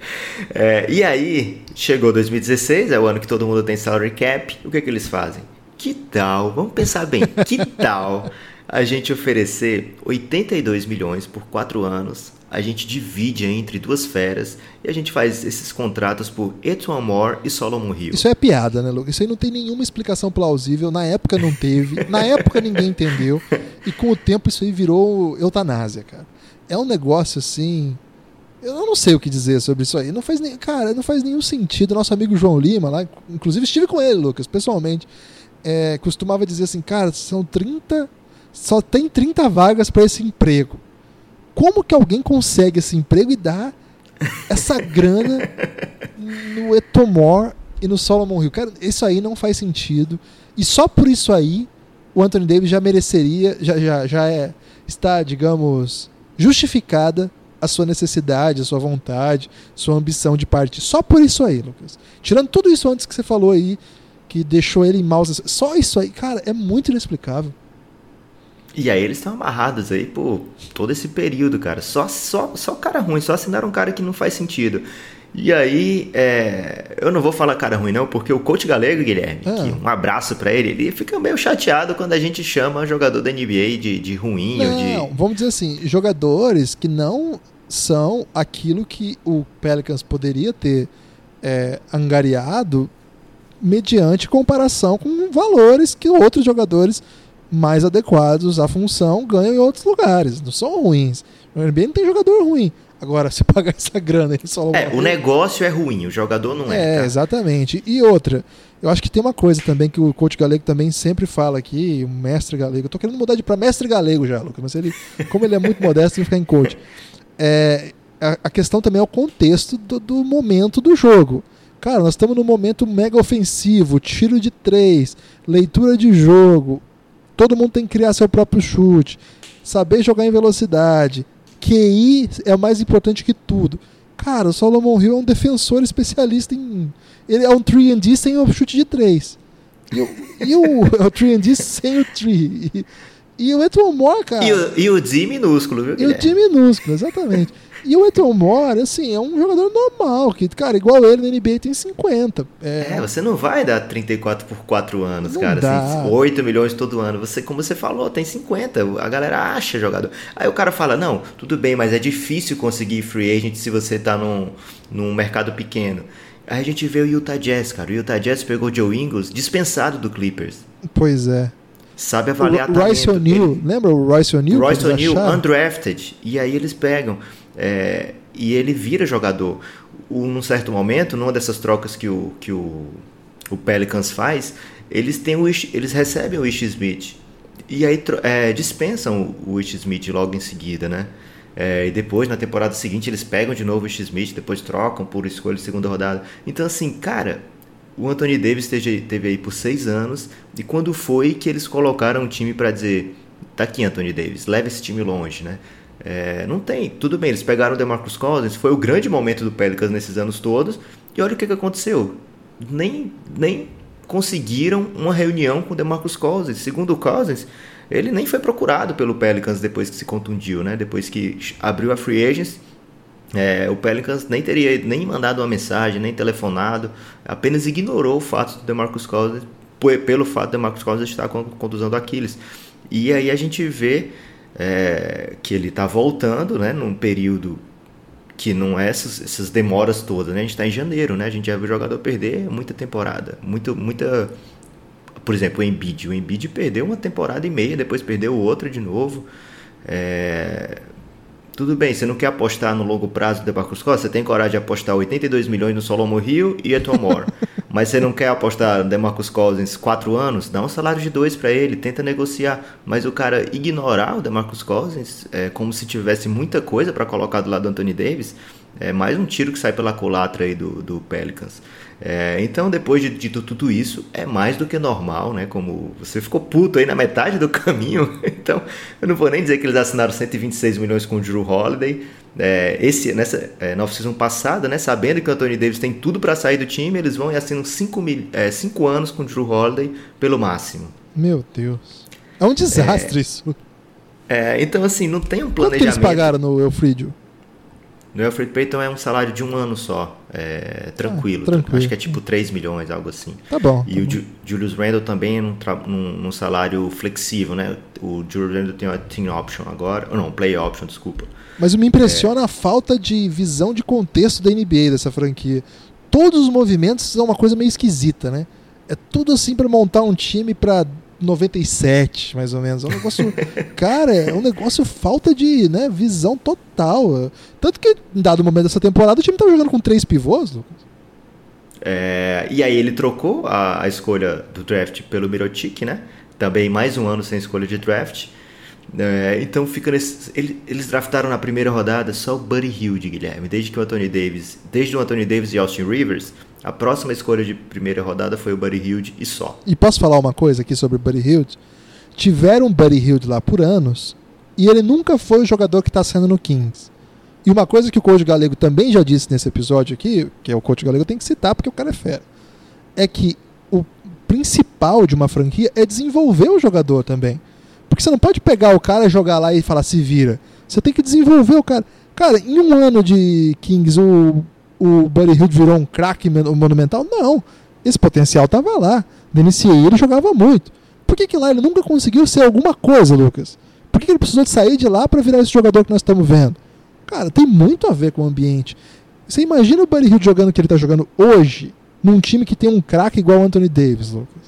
É, e aí, chegou 2016, é o ano que todo mundo tem salary cap. O que, é que eles fazem? Que tal, vamos pensar bem, que tal a gente oferecer 82 milhões por 4 anos, a gente divide entre duas feras e a gente faz esses contratos por Etuan Moore e Solomon Hill. Isso é piada, né, Lucas? Isso aí não tem nenhuma explicação plausível. Na época não teve, na época ninguém entendeu. E com o tempo isso aí virou eutanásia, cara. É um negócio assim. Eu não sei o que dizer sobre isso aí. Não faz nem, cara, não faz nenhum sentido. Nosso amigo João Lima, lá, inclusive estive com ele, Lucas, pessoalmente, é, costumava dizer assim, cara, são 30, só tem 30 vagas para esse emprego. Como que alguém consegue esse emprego e dá essa [laughs] grana no Etomor e no Solomon Hill? Cara, isso aí não faz sentido. E só por isso aí o Anthony Davis já mereceria, já, já, já é, está, digamos, justificada a sua necessidade, a sua vontade, sua ambição de partir. Só por isso aí, Lucas. Tirando tudo isso antes que você falou aí, que deixou ele em maus. Só isso aí, cara, é muito inexplicável. E aí eles estão amarrados aí por todo esse período, cara. Só, só, só cara ruim, só assinaram um cara que não faz sentido. E aí, é... eu não vou falar cara ruim não, porque o coach galego, Guilherme, ah. que um abraço para ele, ele fica meio chateado quando a gente chama jogador da NBA de, de ruim não, ou de... vamos dizer assim, jogadores que não são aquilo que o Pelicans poderia ter é, angariado mediante comparação com valores que outros jogadores mais adequados à função ganham em outros lugares. Não são ruins. No NBA não tem jogador ruim. Agora, [laughs] se pagar essa grana ele só É, o negócio é ruim, o jogador não é. É, tá? exatamente. E outra, eu acho que tem uma coisa também que o coach galego também sempre fala aqui, o mestre galego. Eu tô querendo mudar de para mestre galego já, Lucas, mas ele, como ele é muito modesto, ele fica em coach. É, a, a, questão também é o contexto do, do momento do jogo. Cara, nós estamos num momento mega ofensivo, tiro de três, leitura de jogo, Todo mundo tem que criar seu próprio chute, saber jogar em velocidade. QI é mais importante que tudo. Cara, o Solomon Hill é um defensor especialista em. Ele é um 3D sem o chute de 3. E o, e o, é o 3D sem o 3. E, e o Eton Moore, cara. E o, e o D minúsculo, viu? E o D minúsculo, exatamente. E o Eton Moore, assim, é um jogador normal, que, cara, igual ele na NBA tem 50. É, é você não vai dar 34 por 4 anos, não cara. Dá. Assim, 8 milhões todo ano. Você, como você falou, tem 50. A galera acha jogador. Aí o cara fala: não, tudo bem, mas é difícil conseguir free agent se você tá num, num mercado pequeno. Aí a gente vê o Utah Jazz, cara. O Utah Jazz pegou o Joe Ingles dispensado do Clippers. Pois é sabe avaliar o Royce O'Neal, lembra o Royce O'Neal? Royce O'Neal, undrafted. E aí eles pegam. É, e ele vira jogador. Um, num certo momento, numa dessas trocas que o, que o, o Pelicans faz, eles, têm o, eles recebem o Ish Smith. E aí é, dispensam o Ish Smith logo em seguida, né? É, e depois, na temporada seguinte, eles pegam de novo o Ish Smith, depois trocam por escolha de segunda rodada. Então, assim, cara, o Anthony Davis teve, teve aí por seis anos. E quando foi que eles colocaram um time para dizer: tá aqui, Anthony Davis, leva esse time longe, né? É, não tem. Tudo bem, eles pegaram o DeMarcus Cousins, foi o grande momento do Pelicans nesses anos todos. E olha o que, que aconteceu. Nem, nem conseguiram uma reunião com o DeMarcus Cousins. Segundo o Cousins, ele nem foi procurado pelo Pelicans depois que se contundiu, né? Depois que abriu a free agents, é, o Pelicans nem teria nem mandado uma mensagem, nem telefonado, apenas ignorou o fato do DeMarcus Cousins pelo fato do DeMarcus Cousins estar com contusão do Aquiles. E aí a gente vê é, que ele está voltando, né, num período que não é essas, essas demoras todas, né? A gente está em janeiro, né? A gente já viu o jogador perder muita temporada, muito, muita por exemplo, o Embiid. O Embiid perdeu uma temporada e meia, depois perdeu outra de novo. É... Tudo bem, você não quer apostar no longo prazo do Demarcus Costa? Você tem coragem de apostar 82 milhões no Solomon Hill e Eton Moore. [laughs] mas você não quer apostar no Demarcus Cousins 4 anos? Dá um salário de 2 para ele, tenta negociar. Mas o cara ignorar o Demarcus Cousins é como se tivesse muita coisa para colocar do lado do Anthony Davis. É mais um tiro que sai pela culatra aí do, do Pelicans. É, então, depois de dito tudo isso, é mais do que normal, né? Como você ficou puto aí na metade do [laughs] caminho. Então, eu não vou nem dizer que eles assinaram 126 milhões com o Drew Holiday. É, esse, nessa, é, na off-season passada, né? Sabendo que o Anthony Davis tem tudo para sair do time, eles vão e assinam 5 é, cinco anos com o Drew Holiday pelo máximo. Meu Deus. É um desastre é, isso. É, então, assim, não tem um planejamento. Quanto que eles pagaram no Eufrídio? No Alfred Payton é um salário de um ano só, é, tranquilo. Ah, tranquilo. Acho que é tipo 3 milhões, algo assim. Tá bom. E tá o bom. Ju- Julius Randle também é num, num- num salário flexível, né? O Julius Randle tem uma team option agora, ou não, play option, desculpa. Mas me impressiona a falta de visão de contexto da NBA dessa franquia. Todos os movimentos são uma coisa meio esquisita, né? É tudo assim pra montar um time pra 97, mais ou menos. É um negócio, [laughs] cara, é um negócio falta de, né, visão total. Tanto que em dado momento dessa temporada o time tava jogando com três pivôs. É, e aí ele trocou a, a escolha do draft pelo Mirotic, né? Também mais um ano sem escolha de draft. É, então fica nesse, ele- eles draftaram na primeira rodada só o Buddy Hilde, Guilherme. Desde que o Anthony Davis, desde o Anthony Davis e Austin Rivers, a próxima escolha de primeira rodada foi o Buddy Hilde e só. E posso falar uma coisa aqui sobre o Buddy Hield? Tiveram um Buddy Hield lá por anos e ele nunca foi o jogador que está sendo no Kings. E uma coisa que o coach Galego também já disse nesse episódio aqui, que é o coach Galego tem que citar porque o cara é fera, é que o principal de uma franquia é desenvolver o jogador também. Porque você não pode pegar o cara, jogar lá e falar se vira. Você tem que desenvolver o cara. Cara, em um ano de Kings o, o Buddy Hield virou um craque mon- monumental? Não. Esse potencial tava lá. NCAA ele jogava muito. Por que, que lá ele nunca conseguiu ser alguma coisa, Lucas? Por que, que ele precisou de sair de lá para virar esse jogador que nós estamos vendo? Cara, tem muito a ver com o ambiente. Você imagina o Buddy Hield jogando o que ele tá jogando hoje, num time que tem um craque igual o Anthony Davis, Lucas.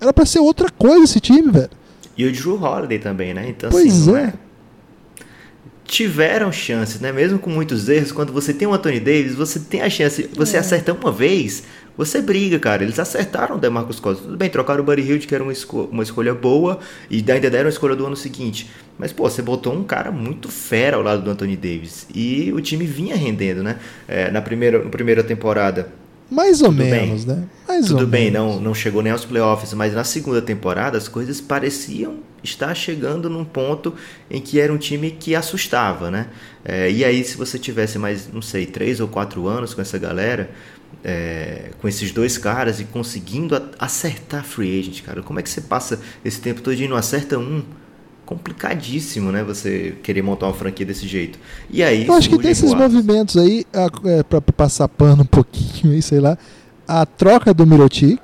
Era pra ser outra coisa esse time, velho. E o Drew Holiday também, né? Então, Pois assim, é. é. Tiveram chances, né? Mesmo com muitos erros, quando você tem um Anthony Davis, você tem a chance. Você É. acerta uma vez, você briga, cara. Eles acertaram o DeMarcus Cousins. Tudo bem, trocaram o Buddy Hield, que era uma, esco- uma escolha boa, e ainda deram a escolha do ano seguinte. Mas, pô, você botou um cara muito fera ao lado do Anthony Davis. E o time vinha rendendo, né? É, na, primeira, na primeira temporada, Mais ou Tudo bem. menos, né? Mais tudo ou bem, menos. não, não chegou nem aos playoffs, mas na segunda temporada as coisas pareciam estar chegando num ponto em que era um time que assustava, né? É, e aí, se você tivesse mais, não sei, três ou quatro anos com essa galera, é, com esses dois caras e conseguindo acertar free agent, cara, como é que você passa esse tempo todo e não acerta um? Complicadíssimo, né? Você querer montar uma franquia desse jeito. E aí, Eu acho que desses movimentos aí, é, pra pra passar pano um pouquinho aí, sei lá, a troca do Mirotic,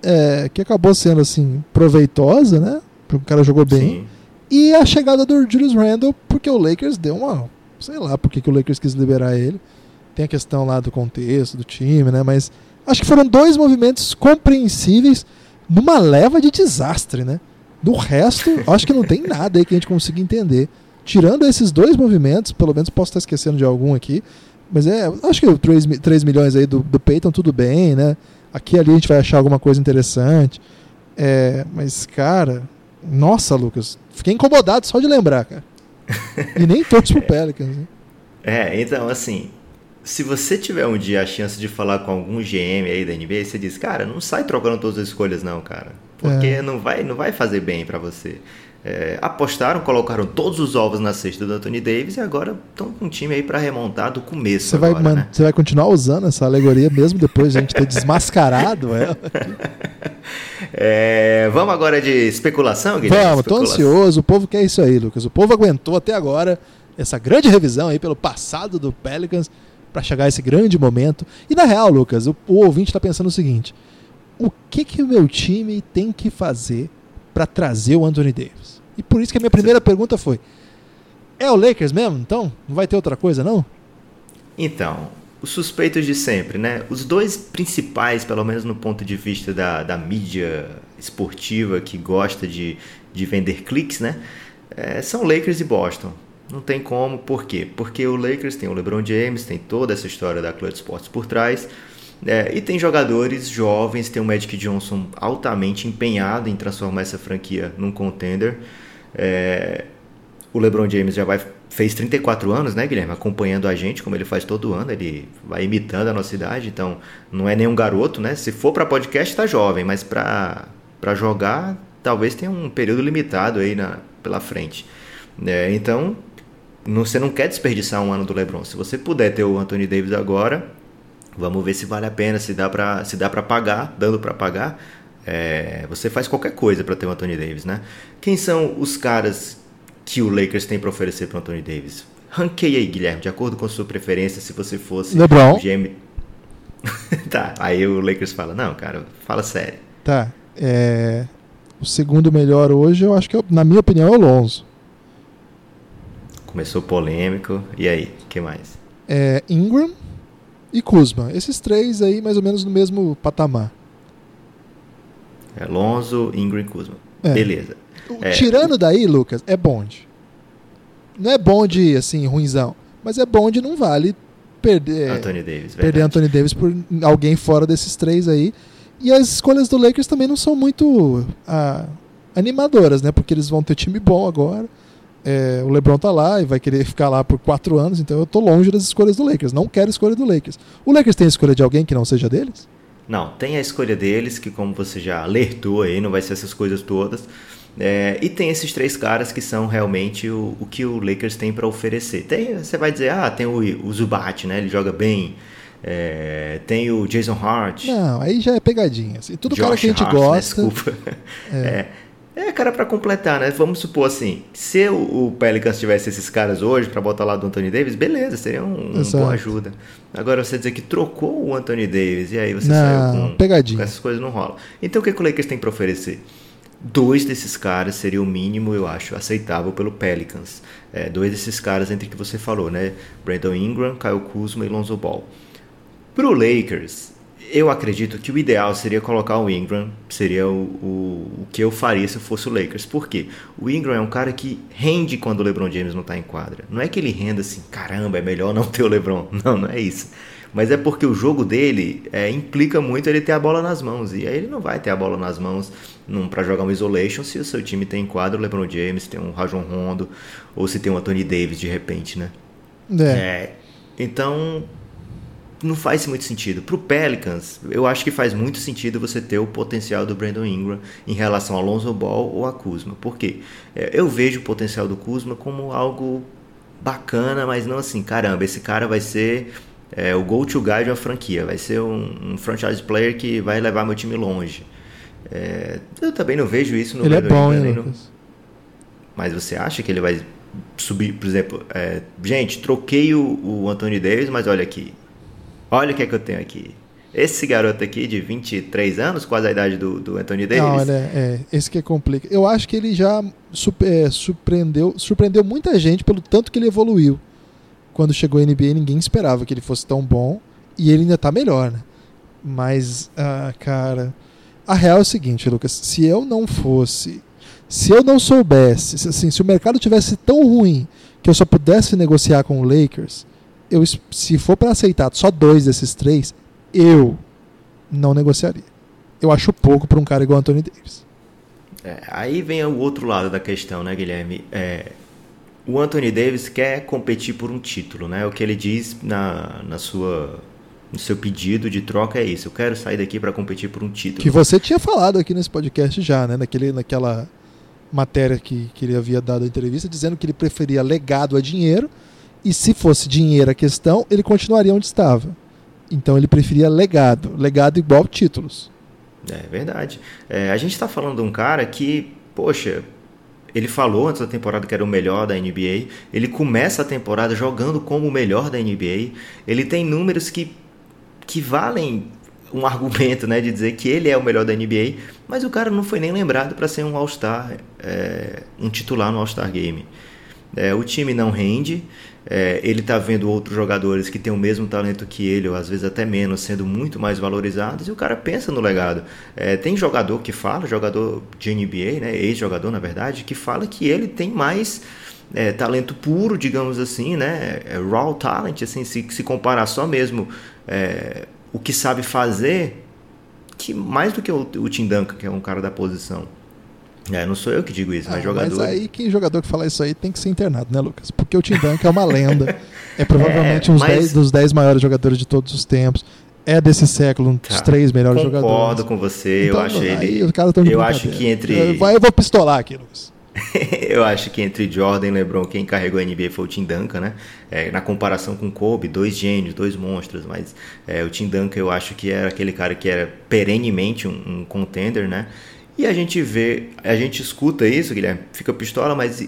é, que acabou sendo assim, proveitosa, né? Porque o cara jogou bem. Sim. E a chegada do Julius Randle, porque o Lakers deu uma. Sei lá porque que o Lakers quis liberar ele. Tem a questão lá do contexto, do time, né? Mas acho que foram dois movimentos compreensíveis numa leva de desastre, né? Do resto, acho que não tem nada aí que a gente consiga entender. Tirando esses dois movimentos, pelo menos posso estar esquecendo de algum aqui. Mas é, acho que 3, 3 milhões aí do, do Peyton, tudo bem, né? Aqui ali a gente vai achar alguma coisa interessante. É, mas, cara, nossa, Lucas, fiquei incomodado só de lembrar, cara. E nem torço pro Pelicans. Né? É, então assim, se você tiver um dia a chance de falar com algum GM aí da NBA, você diz, cara, não sai trocando todas as escolhas não, cara. Porque É. não, vai, não vai fazer bem pra você. É, apostaram, colocaram todos os ovos na cesta do Anthony Davis e agora estão com um time aí pra remontar do começo Você vai, agora, né? você vai continuar usando essa alegoria mesmo depois de a gente ter [laughs] desmascarado ela? [laughs] É, vamos agora de especulação, Guilherme? Vamos, Especulação. ansioso. O povo quer isso aí, Lucas. O povo aguentou até agora essa grande revisão aí pelo passado do Pelicans para chegar a esse grande momento. E na real, Lucas, o, o ouvinte está pensando o seguinte: o que que o meu time tem que fazer para trazer o Anthony Davis? E por isso que a minha primeira pergunta foi: é o Lakers mesmo? Então, não vai ter outra coisa não? Então, os suspeitos de sempre, né? Os dois principais, pelo menos no ponto de vista da, da mídia esportiva que gosta de, de vender cliques, né? É, são Lakers e Boston. Não tem como, por quê? Porque o Lakers tem o LeBron James, tem toda essa história da Clutch Sports por trás. É, e tem jogadores jovens, tem o Magic Johnson altamente empenhado em transformar essa franquia num contender. É, o LeBron James já vai fez 34 anos, né, Guilherme? Acompanhando a gente, como ele faz todo ano, ele vai imitando a nossa idade, então não é nenhum garoto, né? Se for para podcast, tá jovem, mas para jogar, talvez tenha um período limitado aí na, pela frente. É, então, não, você não quer desperdiçar um ano do LeBron. Se você puder ter o Anthony Davis agora, vamos ver se vale a pena, se dá para se dá para pagar, dando para pagar. É, você faz qualquer coisa para ter o Anthony Davis, né? Quem são os caras que o Lakers tem para oferecer para Anthony Davis? Ranqueia aí, Guilherme, de acordo com a sua preferência, se você fosse LeBron. GM. [laughs] tá, aí o Lakers fala: Não, cara, fala sério. Tá. É... O segundo melhor hoje, eu acho que, é, na minha opinião, é o Lonzo. Começou polêmico, e aí, o que mais? É Ingram e Kuzma. Esses três aí, mais ou menos no mesmo patamar. É Lonzo, Ingram e Kuzma. É. Beleza. É, Tirando daí, Lucas, é bonde. Não é bonde, assim, ruinzão. Mas é bonde, não vale perder, Anthony Davis, perder verdade. Anthony Davis por alguém fora desses três aí. E as escolhas do Lakers também não são muito ah, animadoras, né? Porque eles vão ter time bom agora. É, o LeBron tá lá e vai querer [laughs] ficar lá por quatro anos, então eu tô longe das escolhas do Lakers. Não quero escolha do Lakers. O Lakers tem a escolha de alguém que não seja deles? Não, tem a escolha deles, que como você já alertou aí, não vai ser essas coisas todas. É, e tem esses três caras que são realmente o, o que o Lakers tem para oferecer. Tem, você vai dizer, ah, tem o, o Zubat, né? Ele joga bem. É, tem o Jason Hart. Não, aí já é pegadinha. Assim. Tudo cara Josh que a gente Hart, né? gosta. Desculpa. É. [laughs] é, cara, pra completar, né? Vamos supor assim, se o, Pelicans tivesse esses caras hoje pra botar lá do Anthony Davis, beleza, seria um, uma Exato. boa ajuda. Agora você dizer que trocou o Anthony Davis e aí você Não, saiu com, pegadinha. com essas coisas não rola. Então o que, que o Lakers tem pra oferecer? Dois desses caras seria o mínimo, eu acho, aceitável pelo Pelicans. É, dois desses caras entre que você falou, né? Brandon Ingram, Kyle Kuzma e Lonzo Ball. Pro Lakers, eu acredito que o ideal seria colocar o Ingram, seria o, o, o que eu faria se eu fosse o Lakers. Por quê? O Ingram é um cara que rende quando o LeBron James não tá em quadra. Não é que ele renda assim, caramba, é melhor não ter o LeBron. [laughs] Não, não é isso. Mas é porque o jogo dele é, implica muito ele ter a bola nas mãos. E aí ele não vai ter a bola nas mãos para jogar um isolation se o seu time tem em quadra o LeBron James, tem um Rajon Rondo, ou se tem um Anthony Davis de repente, né? É. É, então, não faz muito sentido. Pro Pelicans, eu acho que faz muito sentido você ter o potencial do Brandon Ingram em relação a Lonzo Ball ou a Kuzma. Por quê? É, eu vejo o potencial do Kuzma como algo bacana, mas não assim, caramba, esse cara vai ser é, o go-to guy de uma franquia, vai ser um, um franchise player que vai levar meu time longe. É, eu também não vejo isso no Ele é Brandon bom, Ingram, hein, no- mas você acha que ele vai subir, por exemplo, é, gente, troquei o, o Anthony Davis, mas olha aqui. Olha o que é que eu tenho aqui. Esse garoto aqui de 23 anos, quase a idade do, do Anthony Davis. Não, olha, é, esse que é complica. Eu acho que ele já é, surpreendeu, surpreendeu muita gente pelo tanto que ele evoluiu. Quando chegou à NBA, ninguém esperava que ele fosse tão bom. E ele ainda tá melhor, né? Mas, ah, cara. A real é o seguinte, Lucas. Se eu não fosse. Se eu não soubesse. Se, assim, se o mercado tivesse tão ruim que eu só pudesse negociar com o Lakers. Eu, se for para aceitar só dois desses três, eu não negociaria. Eu acho pouco para um cara igual Anthony Davis. É, aí vem o outro lado da questão, né, Guilherme? É, o Anthony Davis quer competir por um título, né? O que ele diz na, na sua, no seu pedido de troca é isso. Eu quero sair daqui para competir por um título. Que você tinha falado aqui nesse podcast já, né? Naquele, naquela matéria que, que ele havia dado a entrevista, dizendo que ele preferia legado a dinheiro e se fosse dinheiro a questão, ele continuaria onde estava. Então ele preferia legado. Legado igual títulos. É verdade. É, a gente está falando de um cara que, poxa, ele falou antes da temporada que era o melhor da NBA. Ele começa a temporada jogando como o melhor da NBA. Ele tem números que, que valem um [laughs] argumento, né, de dizer que ele é o melhor da NBA. Mas o cara não foi nem lembrado para ser um All-Star, é, um titular no All-Star Game. É, o time não rende. É, ele está vendo outros jogadores que têm o mesmo talento que ele, ou às vezes até menos, sendo muito mais valorizados, e o cara pensa no legado. É, tem jogador que fala, jogador de NBA, né, ex-jogador na verdade, que fala que ele tem mais é, talento puro, digamos assim, né, é, raw talent, assim, se, se comparar só mesmo é, o que sabe fazer, que mais do que o, o Tim Duncan, que é um cara da posição. É, não sou eu que digo isso, mas Ah, jogador. Mas aí, quem jogador que fala isso aí tem que ser internado, né, Lucas? Porque o Tim Duncan é uma lenda. É provavelmente [laughs] É, um mas- dez, dos 10 maiores jogadores de todos os tempos. É desse século, um dos Tá. três melhores Concordo jogadores. com você, Então, eu acho ele. eu acho que entre. Eu, vai, eu vou pistolar aqui, Lucas. [laughs] eu acho que entre Jordan e LeBron, quem carregou a NBA foi o Tim Duncan, né? É, na comparação com Kobe, dois gênios, dois monstros, mas é, o Tim Duncan eu acho que era aquele cara que era perenemente um, um contender, né? E a gente vê, a gente escuta isso, Guilherme, fica pistola, mas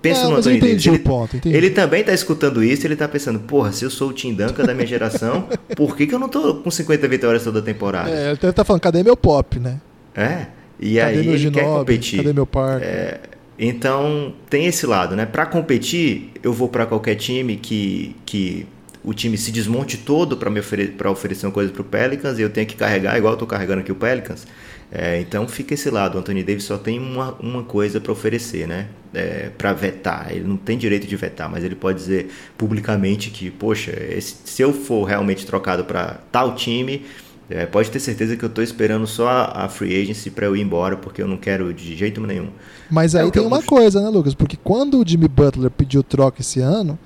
pensa Não, no Anthony entendi Davis. Ele, o ponto, entendi. ele também tá escutando isso, ele tá pensando, porra, se eu sou o Tim Duncan da minha geração, [laughs] por que, que eu não tô com 50 vitórias toda a temporada? É, ele tá falando, cadê meu pop, né? É. E Cadê aí ele quer competir. Cadê meu Parker? É, então tem esse lado, né? Para competir, eu vou para qualquer time que, que o time se desmonte todo para me ofere oferecer uma coisa pro Pelicans e eu tenho que carregar igual eu tô carregando aqui o Pelicans. É, então fica esse lado. O Anthony Davis só tem uma, uma coisa para oferecer, né? É, para vetar. Ele não tem direito de vetar, mas ele pode dizer publicamente que, poxa, esse- se eu for realmente trocado para tal time, é, pode ter certeza que eu tô esperando só a, a free agency para eu ir embora, porque eu não quero de jeito nenhum. Mas aí tem eu uma busco. coisa, né, Lucas? Porque quando o Jimmy Butler pediu troca esse ano,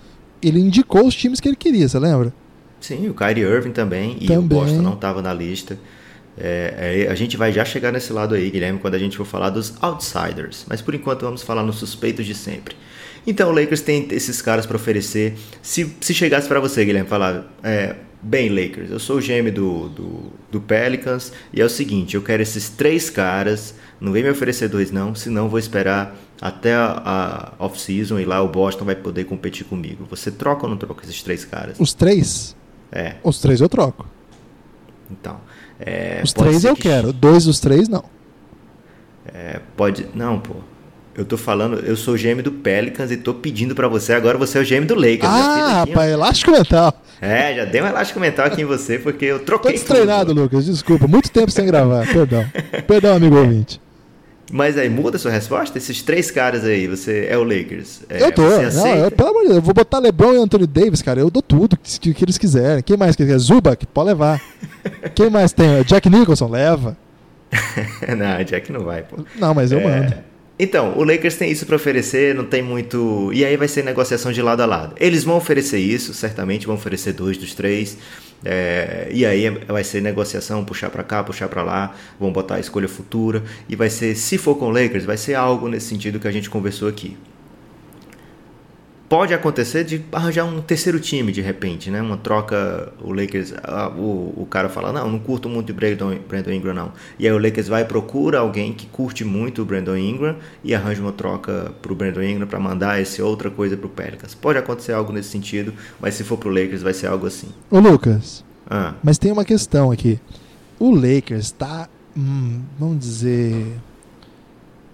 ele indicou os times que ele queria, você lembra? Sim, o Kyrie Irving também, e o Também. Boston não estava na lista. É, é, a gente vai já chegar nesse lado aí, Guilherme, quando a gente for falar dos outsiders. Mas por enquanto vamos falar nos suspeitos de sempre. Então o Lakers tem esses caras para oferecer. Se, se chegasse para você, Guilherme, falar, é, bem Lakers, eu sou o GM do, do, do Pelicans e é o seguinte, eu quero esses três caras, não vem me oferecer dois não, senão vou esperar até a, a off-season e lá o Boston vai poder competir comigo. Você troca ou não troca esses três caras? Os três? É, Os três eu troco. então. É, Os três eu que- quero. Dois dos três, não. É, pode. Não, pô. Eu tô falando, eu sou o GM do Pelicans e tô pedindo pra você, agora você é o GM do Lakers. Ah, aqui, ó. rapaz, elástico mental. É, já dei um elástico mental aqui em você, porque eu Tô troquei. destreinado, tudo. Lucas. Desculpa. Muito tempo sem gravar. Perdão. [laughs] Perdão, amigo ouvinte. Mas aí, muda a sua resposta? Esses três caras aí, você é o Lakers. É, eu tô. Não, eu, pelo amor de Deus, eu vou botar LeBron e Anthony Davis, cara. Eu dou tudo que, que eles quiserem. Quem mais quer? Zubac? Pode levar. [laughs] Quem mais tem? Jack Nicholson? Leva. [laughs] não, Jack não vai, pô. Não, mas eu É, mando. Então, o Lakers tem isso pra oferecer, não tem muito. E aí vai ser negociação de lado a lado. Eles vão oferecer isso, certamente vão oferecer dois dos três. é, e aí vai ser negociação, puxar pra cá, puxar pra lá, vão botar a escolha futura. E vai ser, se for com o Lakers, vai ser algo nesse sentido que a gente conversou aqui. Pode acontecer de arranjar um terceiro time de repente, né? Uma troca, o Lakers, ah, o, o cara fala, não, não curto muito o Brandon, Brandon Ingram não. E aí o Lakers vai procura alguém que curte muito o Brandon Ingram e arranja uma troca pro Brandon Ingram para mandar esse outra coisa pro Pelicans. Pode acontecer algo nesse sentido, mas se for pro Lakers vai ser algo assim. Ô, Lucas, Ah, mas tem uma questão aqui. O Lakers tá, hum, vamos dizer...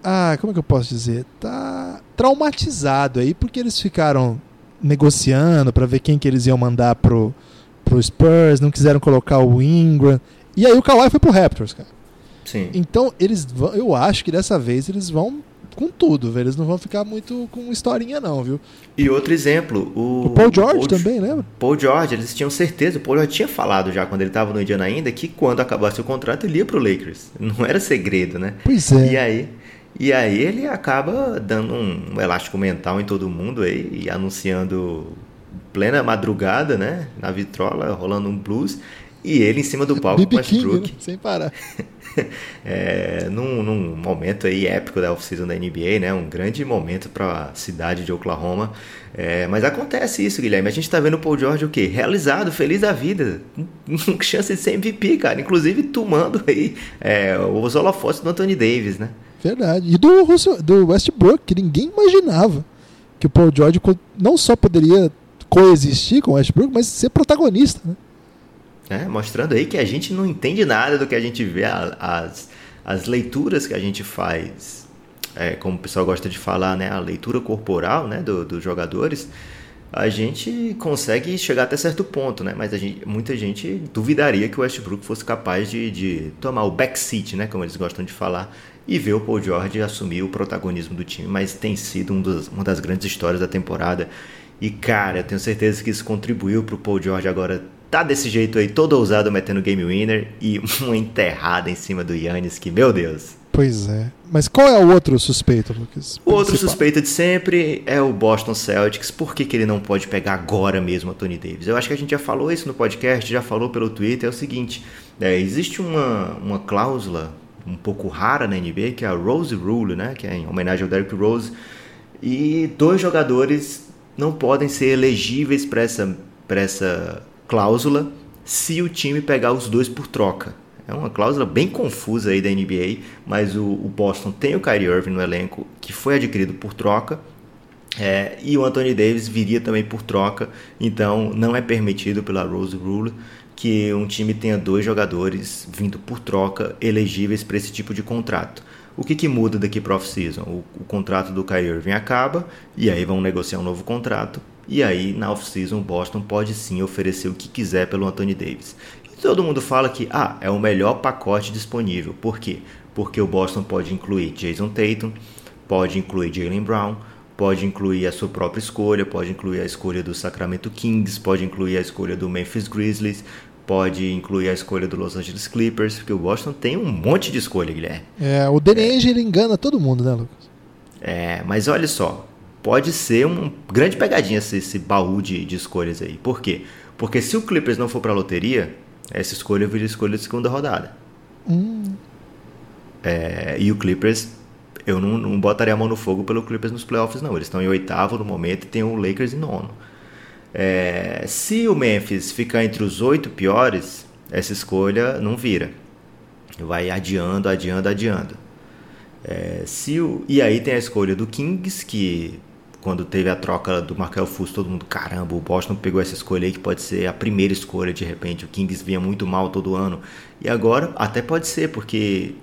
Ah, como é que eu posso dizer? Tá traumatizado aí porque eles ficaram negociando pra ver quem que eles iam mandar pro, pro Spurs, não quiseram colocar o Ingram. E aí o Kawhi foi pro Raptors, cara. sim. Então, eles vão, eu acho que dessa vez eles vão com tudo, velho. Eles não vão ficar muito com historinha, não, viu? E outro exemplo, o, O Paul George Paul- também, lembra? Paul George, eles tinham certeza, o Paul George tinha falado já quando ele estava no Indiana ainda que quando acabasse o contrato ele ia pro Lakers. Não era segredo, né? Pois é. E aí, e aí ele acaba dando um, elástico mental em todo mundo aí, e anunciando plena madrugada, né? Na vitrola, rolando um blues. E ele em cima do [laughs] palco com Westbrook. né? sem parar. [laughs] É, num, num momento aí épico da off-season da NBA, né? Um grande momento para a cidade de Oklahoma. É, mas acontece isso, Guilherme. A gente tá vendo o Paul George o quê? Realizado, feliz da vida. [laughs] Com chance de ser MVP, cara. Inclusive tomando aí é, os holofotes do Anthony Davis, né? Verdade. E do, Russell- do Westbrook, que ninguém imaginava que o Paul George não só poderia coexistir com o Westbrook, mas ser protagonista, né? É, mostrando aí que a gente não entende nada do que a gente vê, as, as leituras que a gente faz, é, como o pessoal gosta de falar, né, a leitura corporal né, do- dos jogadores, a gente consegue chegar até certo ponto, né? Mas gente, muita gente duvidaria que o Westbrook fosse capaz de, de tomar o backseat, né? Como eles gostam de falar, e ver o Paul George assumir o protagonismo do time. Mas tem sido um dos- uma das grandes histórias da temporada. E, cara, eu tenho certeza que isso contribuiu pro Paul George agora tá desse jeito aí, todo ousado metendo game winner e [laughs] uma enterrada em cima do Yannis, que, meu Deus. Pois é. Mas qual é o outro suspeito, Lucas? O outro suspeito de sempre é o Boston Celtics. Por que, que ele não pode pegar agora mesmo a Tony Davis? Eu acho que a gente já falou isso no podcast, já falou pelo Twitter. É o seguinte: é, existe uma, uma cláusula um pouco rara na NBA, que é a Rose Rule, né? Que é em homenagem ao Derrick Rose. E dois jogadores não podem ser elegíveis para essa, essa cláusula se o time pegar os dois por troca. É uma cláusula bem confusa aí da NBA, mas o, o Boston tem o Kyrie Irving no elenco, que foi adquirido por troca, É, e o Anthony Davis viria também por troca, então não é permitido pela Rose Rule que um time tenha dois jogadores vindo por troca elegíveis para esse tipo de contrato. O que, que muda daqui para off-season? O, o, contrato do Kyrie Irving acaba e aí vão negociar um novo contrato. E aí na off-season Boston pode sim oferecer o que quiser pelo Anthony Davis. E todo mundo fala que ah, é o melhor pacote disponível. Por quê? Porque o Boston pode incluir Jason Tatum, pode incluir Jalen Brown, pode incluir a sua própria escolha, pode incluir a escolha do Sacramento Kings, pode incluir a escolha do Memphis Grizzlies, pode incluir a escolha do Los Angeles Clippers, porque o Boston tem um monte de escolha, Guilherme. É, o Danny Ainge ele engana todo mundo, né, Lucas? É, mas olha só, pode ser uma grande pegadinha esse, esse baú de, de escolhas aí. Por quê? Porque se o Clippers não for para a loteria, essa escolha vira escolha de segunda rodada. Hum. É, e o Clippers, eu não, não botaria a mão no fogo pelo Clippers nos playoffs, não. Eles estão em oitavo no momento e tem o Lakers em nono. É, se o Memphis ficar entre os oito piores, essa escolha não vira. Vai adiando, adiando, adiando. É, se o, e aí tem a escolha do Kings, que quando teve a troca do Markel Fultz, todo mundo, caramba, o Boston pegou essa escolha aí que pode ser a primeira escolha de repente. O Kings vinha muito mal todo ano. E agora até pode ser, porque.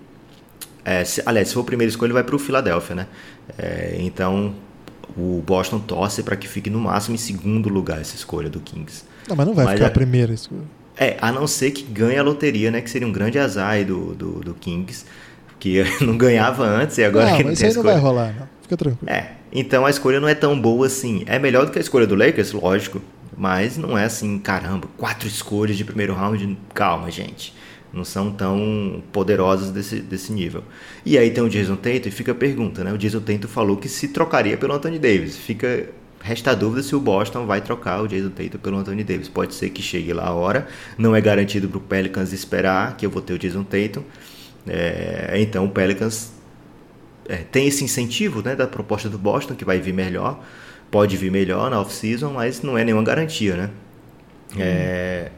É, se, aliás, se for a primeira escolha, vai para o Philadelphia, né? É, então o Boston torce para que fique no máximo em segundo lugar essa escolha do Kings. Não, mas não vai mas ficar é, a primeira escolha. É, a não ser que ganhe a loteria, né? Que seria um grande azar do, do, do Kings, que [laughs] não ganhava antes e agora não, que não mas tem isso aí não vai rolar, não. Fica tranquilo. É, então a escolha não é tão boa assim. É melhor do que a escolha do Lakers, lógico, mas não é assim, caramba, quatro escolhas de primeiro round. Calma, gente não são tão poderosas desse, desse nível. E aí tem o Jason Tatum e fica a pergunta, né? O Jason Tatum falou que se trocaria pelo Anthony Davis. Fica resta a dúvida se o Boston vai trocar o Jason Tatum pelo Anthony Davis. Pode ser que chegue lá a hora. Não é garantido para o Pelicans esperar que eu vou ter o Jason Tatum. É, então o Pelicans é, tem esse incentivo né, da proposta do Boston que vai vir melhor. Pode vir melhor na off-season, mas não é nenhuma garantia, né? É,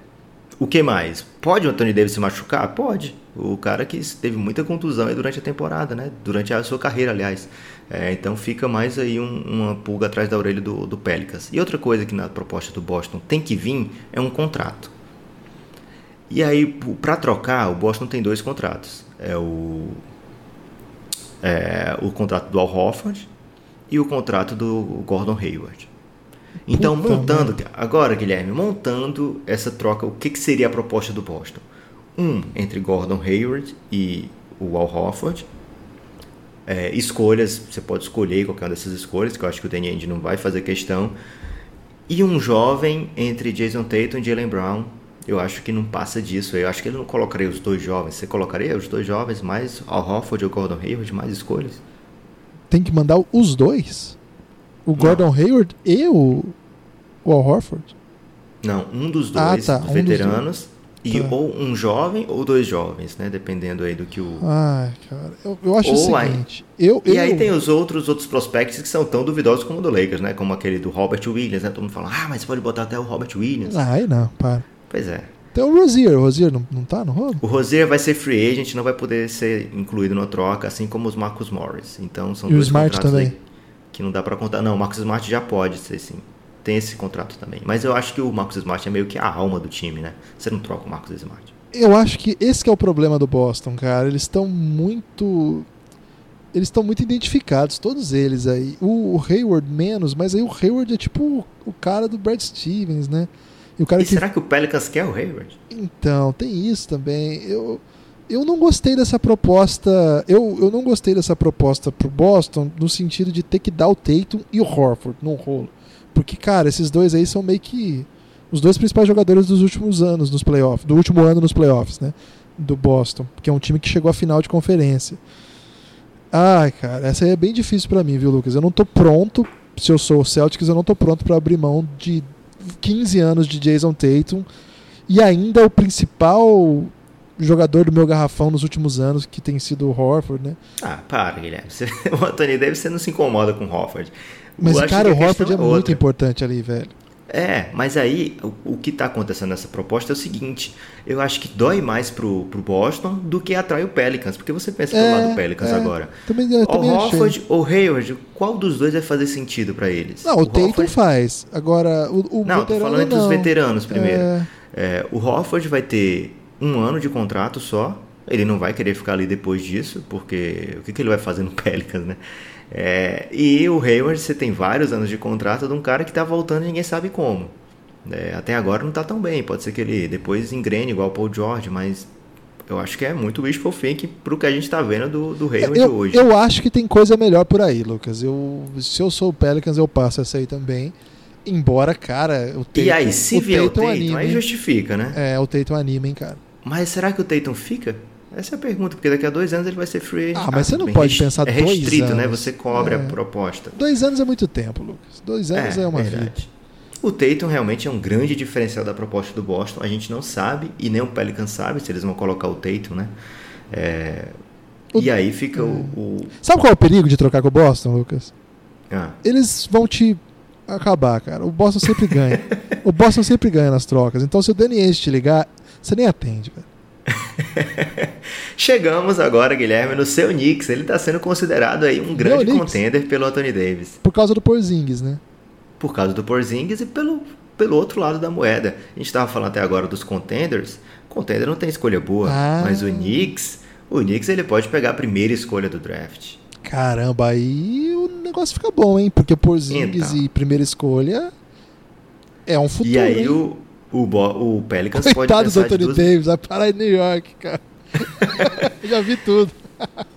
o que mais? Pode o Anthony Davis se machucar? Pode. O cara que teve muita contusão durante a temporada, né? Durante a sua carreira, aliás. É, então fica mais aí um, uma pulga atrás da orelha do, do Pelicans. E outra coisa que na proposta do Boston tem que vir é um contrato. E aí, para trocar, o Boston tem dois contratos. É o, é, o contrato do Al Horford e o contrato do Gordon Hayward. Então, Puta montando, mano. agora, Guilherme, montando essa troca, o que, que seria a proposta do Boston? Um, entre Gordon Hayward e o Al Horford. É, escolhas, você pode escolher qualquer uma dessas escolhas, que eu acho que o Danny Ainge não vai fazer questão. E um jovem entre Jason Tatum e Jalen Brown. Eu acho que não passa disso. Eu acho que ele não colocaria os dois jovens. Você colocaria os dois jovens mais Al Horford ou Gordon Hayward, mais escolhas? Tem que mandar os dois? O Gordon não. Hayward e o, o Al Horford? Não, um dos ah, dois, ah, tá. um veteranos. Dos e tá. ou um jovem ou dois jovens, né? Dependendo aí do que o. Ai, cara. Eu, eu acho ou o seguinte. Aí, eu, e eu... aí tem os outros outros prospectos que são tão duvidosos como o do Lakers, né? Como aquele do Robert Williams, né? Todo mundo fala, ah, mas pode botar até o Robert Williams. Ah, aí não, para. Pois é. Tem o Rozier. O Rozier não, não tá no rolo? O Rozier vai ser free agent, não vai poder ser incluído na troca, assim como os Marcus Morris. Então são e dois o Smart também. Aí que não dá para contar. Não, o Marcus Smart já pode ser sim. Tem esse contrato também. Mas eu acho que o Marcus Smart é meio que a alma do time, né? Você não troca o Marcus Smart. Eu acho que esse que é o problema do Boston, cara. Eles estão muito eles estão muito identificados, todos eles aí. O, o, Hayward menos, mas aí o Hayward é tipo o, o cara do Brad Stevens, né? E, o cara e que... será que o Pelicans quer o Hayward? Então, tem isso também. Eu, eu não gostei dessa proposta. Eu, eu não gostei dessa proposta pro Boston no sentido de ter que dar o Tatum e o Horford no rolo. Porque, cara, esses dois aí são meio que os dois principais jogadores dos últimos anos nos playoffs, do último ano nos playoffs, né? Do Boston, que é um time que chegou à final de conferência. Ai, cara, essa aí é bem difícil para mim, viu, Lucas? Eu não tô pronto, se eu sou o Celtics, eu não tô pronto para abrir mão de 15 anos de Jason Tatum e ainda o principal jogador do meu garrafão nos últimos anos, que tem sido o Horford, né? Ah, para, Guilherme. Você, [laughs] o Anthony Davis você não se incomoda com o Horford. Mas, cara, o Horford é, é muito importante ali, velho. É, mas aí o, o que está acontecendo nessa proposta é o seguinte: eu acho que dói mais pro, pro Boston do que atrai o Pelicans, porque você pensa É, pelo lado do Pelicans é. agora. Também, eu O achei. Horford ou Hayward, qual dos dois vai fazer sentido para eles? Não, o, Tatum Horford- faz. Agora, o, o Não, tô veterano falando entre os não. veteranos primeiro. É, É, o Horford vai ter um ano de contrato só. Ele não vai querer ficar ali depois disso, porque o que, que ele vai fazer no [laughs] Pelicans, né? É, e o Hayward, você tem vários anos de contrato de um cara que tá voltando e ninguém sabe como. É, até agora não tá tão bem. Pode ser que ele depois engrene igual o Paul George, mas eu acho que é muito wishful thinking pro que a gente tá vendo do, do Hayward eu, hoje. eu acho que tem coisa melhor por aí, Lucas. Eu, se eu sou o Pelicans, eu passo essa aí também. Embora, cara, o Tatum, e aí, se o vier o Tatum Tatum, anima, aí justifica, né? É, o Tatum anima, hein, cara. Mas será que o Tatum fica? Essa é a pergunta, porque daqui a dois anos ele vai ser free agent. Ah, mas você não bem, pode pensar É dois restrito, né? anos. Você cobre É. a proposta. Dois anos é muito tempo, Lucas. Dois anos é, uma vida. verdade. O Tatum realmente é um grande diferencial da proposta do Boston. A gente não sabe, e nem o Pelican sabe se eles vão colocar o Tatum, né? É, O- E aí fica o... o- Sabe qual é o perigo de trocar com o Boston, Lucas? Ah, Eles vão te acabar, cara. O Boston sempre ganha. [laughs] o Boston sempre ganha nas trocas. Então, se o Danny Ainge te ligar, você nem atende, velho. [laughs] Chegamos agora, Guilherme, no seu Knicks. Ele está sendo considerado aí um grande Knicks. contender pelo Anthony Davis. Por causa do Porzingis, né? por causa do Porzingis e pelo, pelo outro lado da moeda. A gente estava falando até agora dos contenders. Contender não tem escolha boa, Ah. mas o Knicks, o Knicks ele pode pegar a primeira escolha do draft. Caramba, aí o negócio fica bom, hein? Porque Porzingis Então. e primeira escolha é um futuro, e aí hein? o, o, Bo- o Pelicans pode Coitado do pensar de Anthony duas... Davis, vai parar em New York, cara. [laughs] Já vi tudo. [laughs]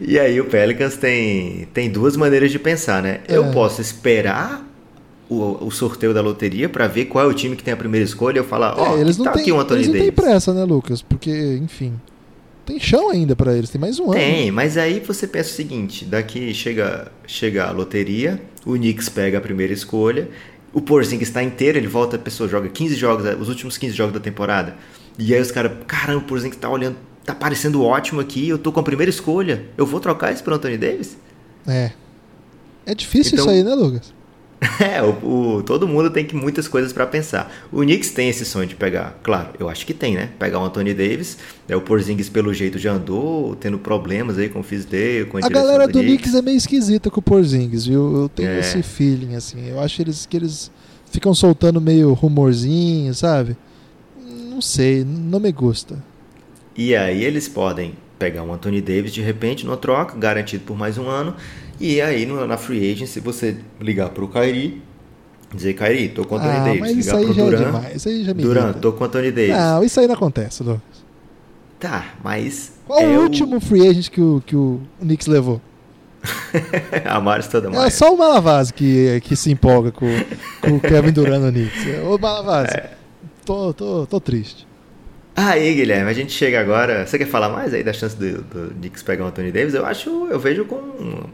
E aí o Pelicans tem, tem duas maneiras de pensar, né? Eu É. posso esperar o, o sorteio da loteria para ver qual é o time que tem a primeira escolha e eu falar, ó, é, eles não tá têm aqui o Anthony eles não têm Davis. pressa, né, Lucas? Porque, enfim, tem chão ainda pra eles, tem mais um ano. Tem, mas aí você pensa o seguinte: daqui chega, chega a loteria, o Knicks pega a primeira escolha, o Porzingis está inteiro, ele volta, a pessoa joga 15 jogos, os últimos 15 jogos da temporada. E aí os caras, caramba, o Porzingis tá olhando, tá parecendo ótimo aqui, eu tô com a primeira escolha, eu vou trocar isso pro Anthony Davis? É. É difícil Então- isso aí, né, Lucas? [laughs] É, o, o- todo mundo tem que muitas coisas para pensar. O Knicks tem esse sonho de pegar, claro, eu acho que tem, né? Pegar o Anthony Davis, é, o Porzingis pelo jeito já andou tendo problemas aí com o Fisdale, com a, A galera do do Knicks é meio esquisita com o Porzingis, viu? Eu tenho É. esse feeling, assim. Eu acho eles, que eles ficam soltando meio rumorzinho, sabe? Não sei, não me gusta. E aí eles podem pegar um Anthony Davis de repente numa troca, garantido por mais um ano. E aí no- na free agency você ligar pro Kyrie, dizer Kyrie, tô com o Anthony ah, Davis. mas ligar pro é Duran, demais. Isso aí já me Duran, tô com o Anthony Davis. Não, isso aí não acontece, Lucas. Tá, mas. Qual é o último free agent que o, que o Knicks levou? [laughs] a Maris toda É mais. só o Malavaz que, que se empolga com, com o Kevin Durant no Knicks. Ô, Malavaz, É. tô, tô, tô triste. Aí, Guilherme, a gente chega agora. Você quer falar mais aí da chance do, do Knicks pegar o Anthony Davis? Eu acho, eu vejo com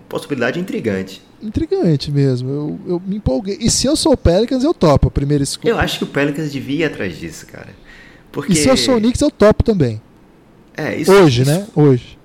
possibilidade intrigante. Intrigante mesmo. Eu, eu me empolguei. E se eu sou o Pelicans, eu topo a primeira escolha. Eu acho que o Pelicans devia ir atrás disso, cara. Porque E se eu sou o Knicks, eu topo também. é, isso, Hoje, isso- né? Hoje.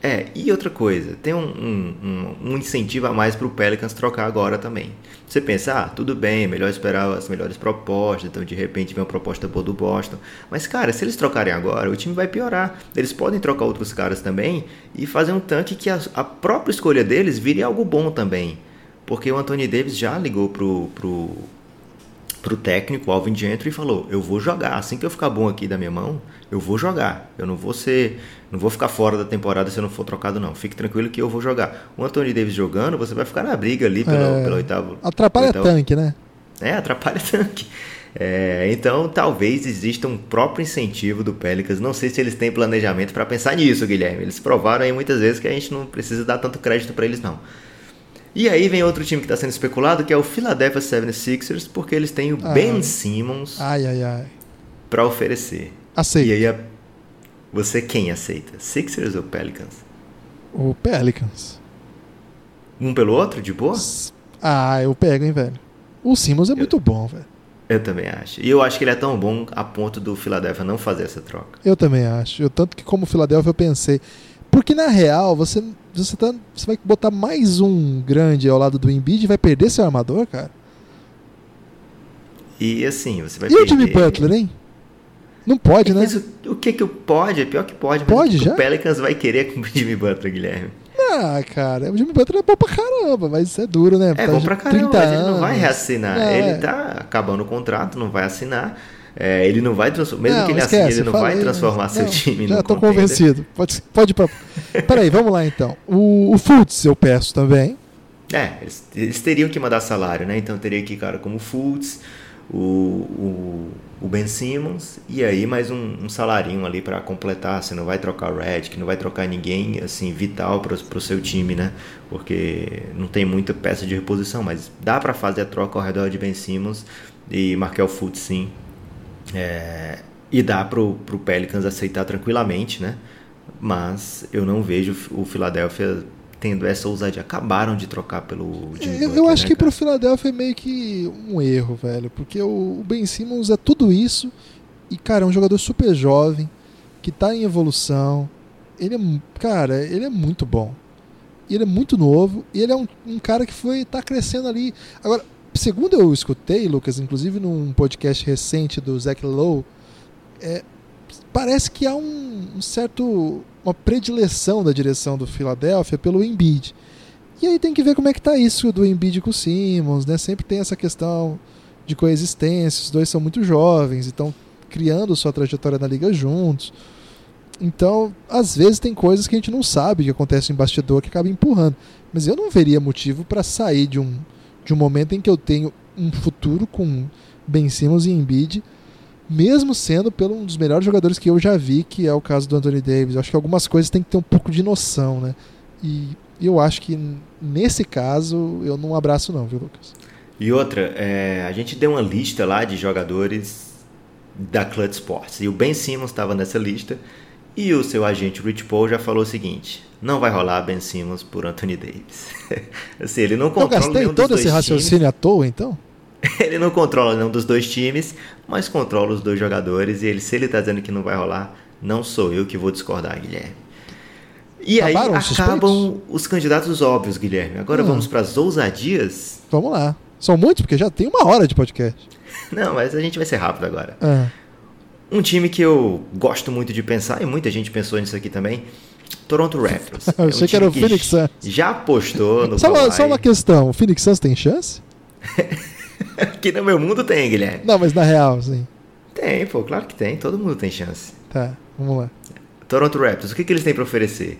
É, e outra coisa, tem um, um, um- incentivo a mais pro Pelicans trocar agora também. Você pensa, ah, tudo bem, melhor esperar as melhores propostas, então de repente vem uma proposta boa do Boston. Mas, cara, se eles trocarem agora, o time vai piorar. Eles podem trocar outros caras também e fazer um tanque que a, a própria escolha deles vire algo bom também. Porque o Anthony Davis já ligou pro, pro, pro técnico, Alvin Gentry, e falou: Eu vou jogar. Assim que eu ficar bom aqui da minha mão, eu vou jogar. Eu não vou ser. Não vou ficar fora da temporada se eu não for trocado, não. Fique tranquilo que eu vou jogar. O Anthony Davis jogando, você vai ficar na briga ali pelo, É, pelo oitavo. Atrapalha oitavo- tanque, né? É, atrapalha [laughs] tanque. É, então, talvez exista um próprio incentivo do Pelicans. Não sei se eles têm planejamento para pensar nisso, Guilherme. Eles provaram aí muitas vezes que a gente não precisa dar tanto crédito para eles, não. E aí vem outro time que está sendo especulado, que é o Philadelphia 76ers, porque eles têm o Ah. Ben Simmons Ai, ai, ai. para oferecer. Aceita. E aí, a- você quem aceita? Sixers ou Pelicans? O Pelicans. Um pelo outro, de boa? Ah, eu pego, hein, velho. O Simmons é muito bom, velho. Eu também acho. E eu acho que ele é tão bom a ponto do Philadelphia não fazer essa troca. Eu também acho. Eu, tanto que como Philadelphia eu pensei. Porque na real, você, você, tá, você vai botar mais um grande ao lado do Embiid e vai perder seu armador, cara? E assim, você vai E o Jimmy Butler, hein? Não pode, né? Mas o, o que que pode? É pior que pode. Pode já? O Pelicans vai querer com o Jimmy Butler, Guilherme. Ah, cara, o Jimmy Butler é bom pra caramba, mas é duro, né? É Tá bom pra caramba, 30 mas ele não vai anos. reassinar. Não, ele é. tá acabando o contrato, não vai assinar. É, ele não vai transformar. Mesmo Não, que ele esquece, assine, ele não falei, vai transformar seu time Já no tô contender. convencido. Pode, pode ir pra. Peraí, vamos lá então. O, o Fultz eu peço também. É, eles, eles teriam que mandar salário, né? Então teria que ir cara como o Fultz, o, o, o Ben Simmons e aí mais um, um salarinho ali pra completar. Você não vai trocar o Red, que não vai trocar ninguém assim vital pro, pro seu time, né? Porque não tem muita peça de reposição, mas dá pra fazer a troca ao redor de Ben Simmons e Markel Fultz sim. É, e dá pro, pro Pelicans aceitar tranquilamente, né? Mas eu não vejo o Philadelphia tendo essa ousadia. Acabaram de trocar pelo Jimmy Eu, eu Butler, acho né, que pro cara? Philadelphia é meio que um erro, velho. Porque o, Ben Simmons é tudo isso. E, cara, é um jogador super jovem, que tá em evolução. Ele é, cara, ele é muito bom. E ele é muito novo. E ele é um, um cara que foi tá crescendo ali. Agora, segundo eu escutei, Lucas, inclusive num podcast recente do Zach Lowe, é, parece que há um, um certo uma predileção da direção do Philadelphia pelo Embiid. E aí tem que ver como é que tá isso do Embiid com o Simmons, né? Sempre tem essa questão de coexistência, os dois são muito jovens estão criando sua trajetória na liga juntos. Então, às vezes tem coisas que a gente não sabe que acontece em bastidor que acaba empurrando. Mas eu não veria motivo para sair de um, de um momento em que eu tenho um futuro com Ben Simmons e Embiid, mesmo sendo pelo um dos melhores jogadores que eu já vi, que é o caso do Anthony Davis. Eu acho que algumas coisas tem que ter um pouco de noção, né? E eu acho que nesse caso eu não abraço não, viu, Lucas? E outra, é, a gente deu uma lista lá de jogadores da Clutch Sports. E o Ben Simmons estava nessa lista. E o seu agente Rich Paul já falou o seguinte: não vai rolar Ben Simmons por Anthony Davis. [laughs] assim, ele não Eu controla gastei nenhum dos todo dois esse raciocínio à toa, então? times. [laughs] Ele não controla nenhum dos dois times, mas controla os dois jogadores. E ele, se ele tá dizendo que não vai rolar, não sou eu que vou discordar, Guilherme. E aí Acabaram os acabam os candidatos óbvios, Guilherme. Agora Hum. vamos para as ousadias. Vamos lá. São muitos, porque já tem uma hora de podcast. [laughs] Não, mas a gente vai ser rápido agora. Ah, Um time que eu gosto muito de pensar, e muita gente pensou nisso aqui também, Toronto Raptors. [laughs] Eu É um achei que era o Phoenix Suns. Já apostou no só, uma, só uma questão: o Phoenix Suns tem chance? [laughs] [laughs] Aqui no meu mundo tem, Guilherme. Não, mas na real, sim. Tem, pô, claro que tem. Todo mundo tem chance. Tá, vamos lá. Toronto Raptors, o que, que eles têm para oferecer?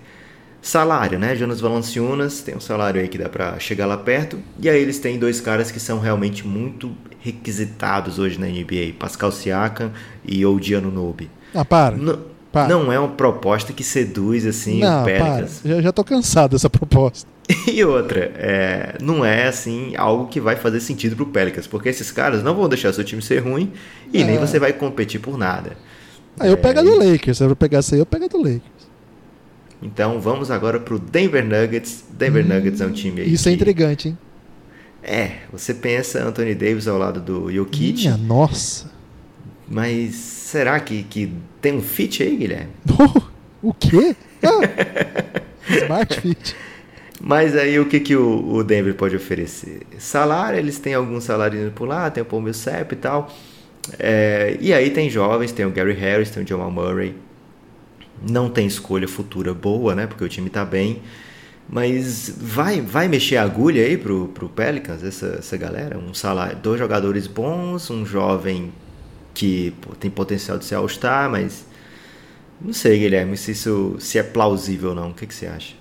Salário, né? Jonas Valanciunas tem um salário aí que dá para chegar lá perto. E aí eles têm dois caras que são realmente muito requisitados hoje na NBA: Pascal Siakam e Odiano Nobe. Ah, para. Não, Para. não é uma proposta que seduz assim não, o para. Pelicans. Já, já tô cansado dessa proposta. [laughs] E outra, é, não é assim algo que vai fazer sentido pro Pelicans, porque esses caras não vão deixar seu time ser ruim e nem É. você vai competir por nada. Aí eu É, pego a do Lakers. Se eu pegar essa aí, eu pego a do Lakers. Então vamos agora pro Denver Nuggets. Denver Nuggets é um time aí. Hum, Isso é que- intrigante, hein? É, você pensa Anthony Davis ao lado do Jokic, Minha nossa. mas será que, que tem um fit aí, Guilherme? [laughs] o quê? Ah, [laughs] Smart Fit. Mas aí o que, que o, o Denver pode oferecer? Salário, eles têm algum salário por lá, tem o Paul Millsap e tal. É, e aí tem jovens, tem o Gary Harris, tem o Jamal Murray. Não tem escolha futura boa, né? Porque o time tá bem. Mas vai, vai mexer a agulha aí pro, pro Pelicans, essa, essa galera? Um salário, dois jogadores bons, um jovem que pô, tem potencial de ser All-Star, mas não sei, Guilherme, se isso se é plausível ou não. O que, que você acha?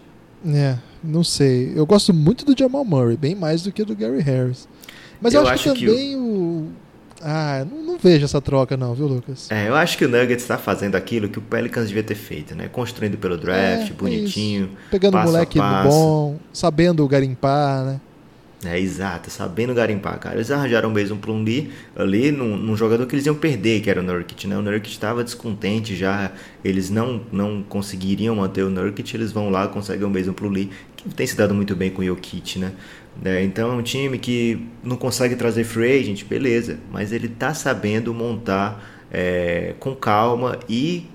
É, não sei. Eu gosto muito do Jamal Murray, bem mais do que do Gary Harris. Mas eu, Eu acho, acho que que também o. Ah, não, não vejo essa troca, não, viu, Lucas? É, eu acho que o Nuggets está fazendo aquilo que o Pelicans devia ter feito, né? Construindo pelo draft, É, bonitinho. isso. Pegando a moleque bom, sabendo garimpar, né? É, exato, sabendo garimpar, cara. Eles arranjaram mesmo um Plumlee ali num, num jogador que eles iam perder, que era o Nurkic, né? O Nurkic estava descontente já, eles não, não conseguiriam manter o Nurkic, eles vão lá, conseguem o mesmo Plumlee, que tem se dado muito bem com o Jokic, né? É, então é um time que não consegue trazer free agent, beleza, mas ele tá sabendo montar é, com calma e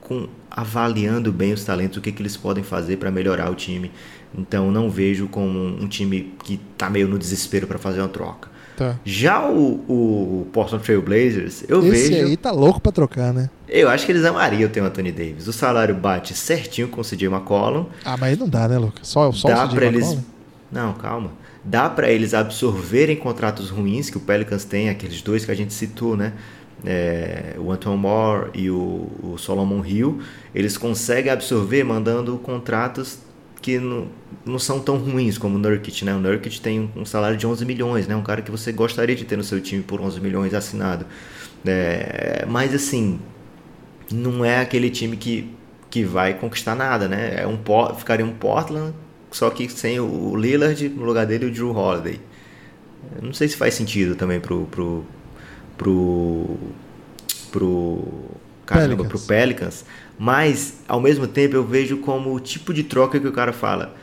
com avaliando bem os talentos, o que, que eles podem fazer para melhorar o time. Então não vejo como um time que está meio no desespero para fazer uma troca. Tá. Já o, o Portland Trail Blazers, eu Esse vejo. aí tá louco pra trocar, né? Eu acho que eles amariam ter o Anthony Davis. O salário bate certinho com o CJ McCollum. Ah, mas aí não dá, né, Lucas? Só, só Dá o CJ eles. McCollum? Não, calma. Dá pra eles absorverem contratos ruins que o Pelicans tem, aqueles dois que a gente citou, né? É, o Anton Moore e o, o Solomon Hill. Eles conseguem absorver mandando contratos que não, não são tão ruins como o Nurkic, né? O Nurkic tem um, salário de 11 milhões, né? Um cara que você gostaria de ter no seu time por 11 milhões assinado. É, mas assim, não é aquele time que, que vai conquistar nada, né? É um, ficaria um Portland, só que sem o Lillard, no lugar dele o Drew Holiday. Não sei se faz sentido também pro pro pro pro caramba, Pelicans. pro Pelicans, mas ao mesmo tempo eu vejo como o tipo de troca que o cara fala.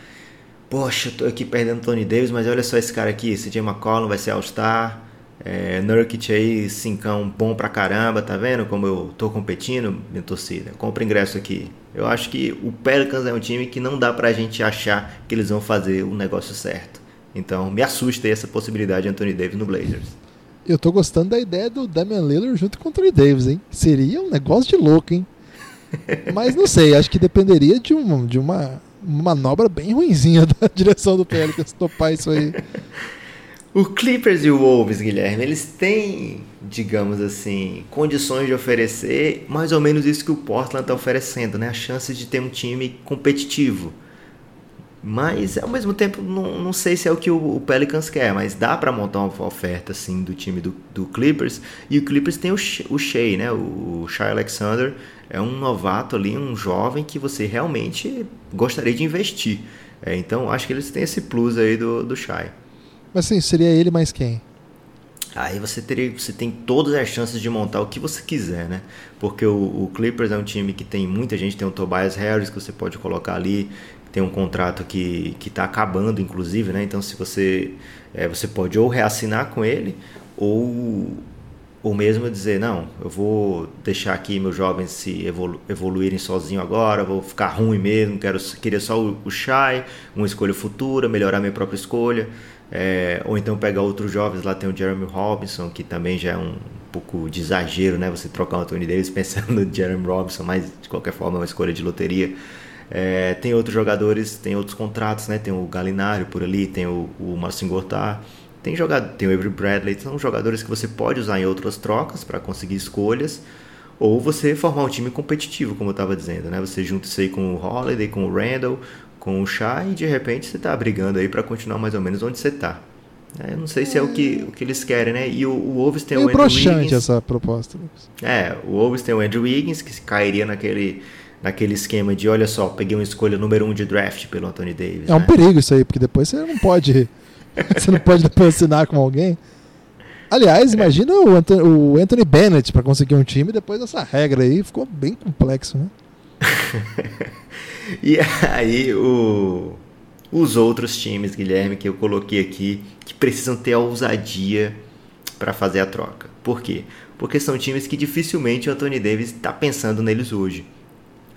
Poxa, eu tô aqui perdendo Tony Davis, mas olha só esse cara aqui, CJ McCollum vai ser All-Star, é, Nurkic aí, cincão bom pra caramba, tá vendo como eu tô competindo, minha torcida? Compra ingresso aqui. Eu acho que o Pelicans é um time que não dá pra gente achar que eles vão fazer o negócio certo. Então me assusta aí essa possibilidade de Anthony Davis no Blazers. Eu tô gostando da ideia do Damian Lillard junto com o Anthony Davis, hein? Seria um negócio de louco, hein? [laughs] Mas não sei, acho que dependeria de uma, de uma, uma manobra bem ruinzinha [laughs] da direção do Pelicans topar isso aí. O Clippers e o Wolves, Guilherme, eles têm, digamos assim, condições de oferecer mais ou menos isso que o Portland está oferecendo, né? A chance de ter um time competitivo. Mas, ao mesmo tempo, não, não sei se é o que o, o Pelicans quer, mas dá para montar uma oferta, assim, do time do, do Clippers. E o Clippers tem o, o Shea, né? O, o Shea Alexander é um novato ali, um jovem que você realmente gostaria de investir. É, então, acho que eles têm esse plus aí do, do Shea. Mas assim, seria ele mais quem? Aí você teria, você tem todas as chances de montar o que você quiser, né? Porque o, o Clippers é um time que tem muita gente, tem o Tobias Harris que você pode colocar ali, tem um contrato que está acabando, inclusive, né? Então se você é, você pode ou reassinar com ele ou ou mesmo dizer não, eu vou deixar aqui meus jovens se evolu evoluírem sozinho agora, vou ficar ruim mesmo, quero queria só o, o Shai, uma escolha futura, melhorar minha própria escolha. É, ou então pegar outros jovens, lá tem o Jeremy Robinson, que também já é um pouco de exagero, né? Você trocar o Anthony Davis [laughs] pensando no Jeremy Robinson, mas de qualquer forma é uma escolha de loteria. É, tem outros jogadores, tem outros contratos, né? Tem o Galinário por ali, tem o, o Marcin Gortat, tem, jogador, tem o Avery Bradley, são jogadores que você pode usar em outras trocas para conseguir escolhas, ou você formar um time competitivo, como eu estava dizendo, né? Você junta isso aí com o Holiday, com o Randall, com o Shai e de repente você tá brigando aí para continuar mais ou menos onde você tá. É, eu não sei se é o que, o que eles querem, né? E o, o Wolves tem Meio o Andrew Wiggins. essa proposta. É, o Wolves tem o Andrew Wiggins, que cairia naquele, naquele esquema de, olha só, peguei uma escolha número um de draft pelo Anthony Davis. É um né? perigo isso aí, porque depois você não pode. [laughs] você não pode depois [laughs] assinar com alguém. Aliás, imagina o Anthony, o Anthony Bennett para conseguir um time depois dessa regra aí, ficou bem complexo, né? [laughs] E aí o, os outros times, Guilherme, que eu coloquei aqui, que precisam ter a ousadia para fazer a troca. Por quê? Porque são times que dificilmente o Anthony Davis está pensando neles hoje.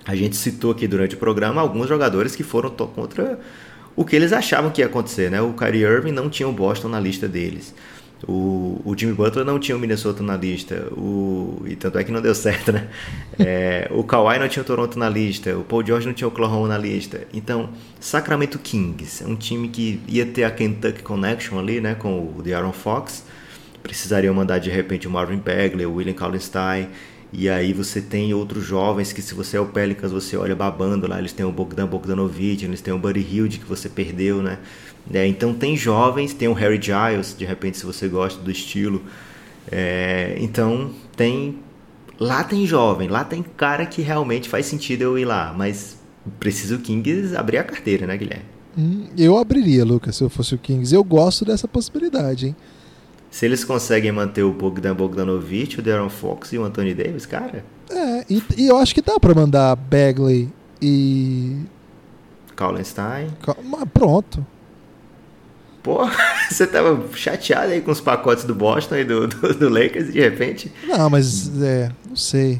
A gente citou aqui durante o programa alguns jogadores que foram contra o que eles achavam que ia acontecer, né? O Kyrie Irving não tinha o Boston na lista deles. O, o Jimmy Butler não tinha o Minnesota na lista. O, e tanto é que não deu [laughs] certo, né? É, o Kawhi não tinha o Toronto na lista. O Paul George não tinha o Oklahoma na lista. Então, Sacramento Kings é um time que ia ter a Kentucky Connection ali, né? Com o De'Aaron Fox. Precisariam mandar de repente o Marvin Bagley, o William Kallenstein. E aí você tem outros jovens que se você é o Pelicans, você olha babando lá, eles têm o Bogdan Bogdanovic, eles têm o Buddy Hield que você perdeu, né? É, então tem jovens, tem o Harry Giles, de repente se você gosta do estilo. É, então tem lá tem jovem, lá tem cara que realmente faz sentido eu ir lá, mas precisa o Kings abrir a carteira, né, Guilherme? Hum, eu abriria, Lucas, se eu fosse o Kings. Eu gosto dessa possibilidade, hein? Se eles conseguem manter o Bogdan Bogdanovic, o Darren Fox e o Anthony Davis, cara, É, e, e eu acho que dá pra mandar Bagley e. Kallenstein. Mas Pronto. Pô, [laughs] você tava chateado aí com os pacotes do Boston e do, do, do Lakers e de repente. Não, mas é, não sei.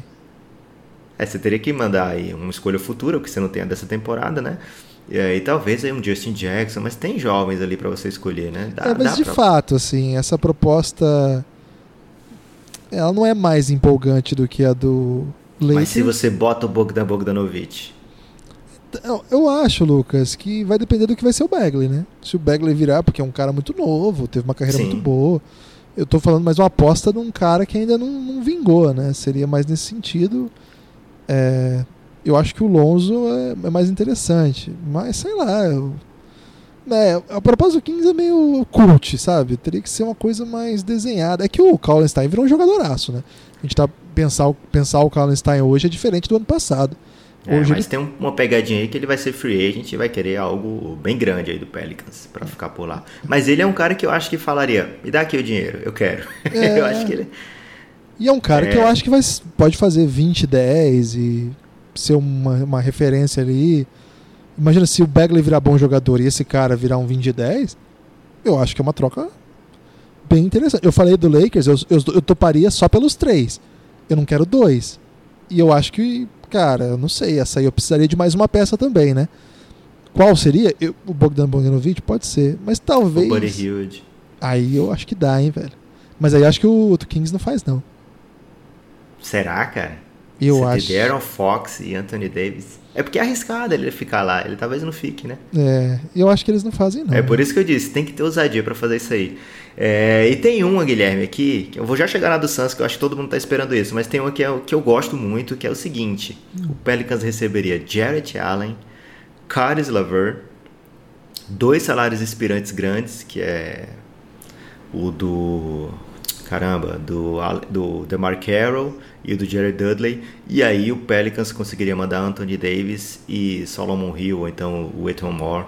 É, você teria que mandar aí uma escolha futura, porque você não tem a dessa temporada, né? E aí talvez aí um Justin Jackson, mas tem jovens ali para você escolher, né? Dá, é, mas de pra... fato, assim, essa proposta ela não é mais empolgante do que a do Lakers. Mas se você bota o Bogdan Bogdanovic, eu, eu acho, Lucas, que vai depender do que vai ser o Bagley, né? Se o Bagley virar, porque é um cara muito novo, teve uma carreira Sim. muito boa. Eu tô falando mais uma aposta de um cara que ainda não, não vingou, né? Seria mais nesse sentido. É, eu acho que o Lonzo é, é mais interessante. Mas sei lá. Eu, né, a propósito do Kings é meio cult, sabe? Teria que ser uma coisa mais desenhada. É que o Kallenstein virou um jogadoraço, né? A gente tá pensar, pensar o Kallenstein hoje é diferente do ano passado. É, mas ele... tem uma pegadinha aí que ele vai ser free agent e vai querer algo bem grande aí do Pelicans para ficar por lá. Mas ele é um cara que eu acho que falaria: me dá aqui o dinheiro, eu quero. [laughs] É... eu acho que ele. E é um cara é... que eu acho que vai, pode fazer 20, 10 e ser uma, uma referência ali. Imagina se o Bagley virar bom jogador e esse cara virar um 20 10, eu acho que é uma troca bem interessante. Eu falei do Lakers, eu, eu, eu toparia só pelos três. Eu não quero dois. E eu acho que Cara, eu não sei. Essa aí eu precisaria de mais uma peça também, né? Qual seria? Eu, o Bogdan Bogdanovic? Pode ser. Mas talvez. O Buddy Hilde. Aí eu acho que dá, hein, velho. Mas aí eu acho que o, o Kings não faz, não. Será, cara? Eu Você acho. Tem Aaron Fox e Anthony Davis. É porque é arriscado ele ficar lá. Ele talvez não fique, né? É, eu acho que eles não fazem, não. É por isso que eu disse, tem que ter ousadia para fazer isso aí. É, e tem uma, Guilherme, aqui, que eu vou já chegar na do Suns, que eu acho que todo mundo tá esperando isso, mas tem uma que, é, que eu gosto muito, que é o seguinte: o Pelicans receberia Jarrett Allen, Caris Laver, dois salários expirantes grandes, que é o do. Caramba, do, do DeMar Carroll e o do Jared Dudley. E aí o Pelicans conseguiria mandar Anthony Davis e Solomon Hill, ou então o Eton Moore.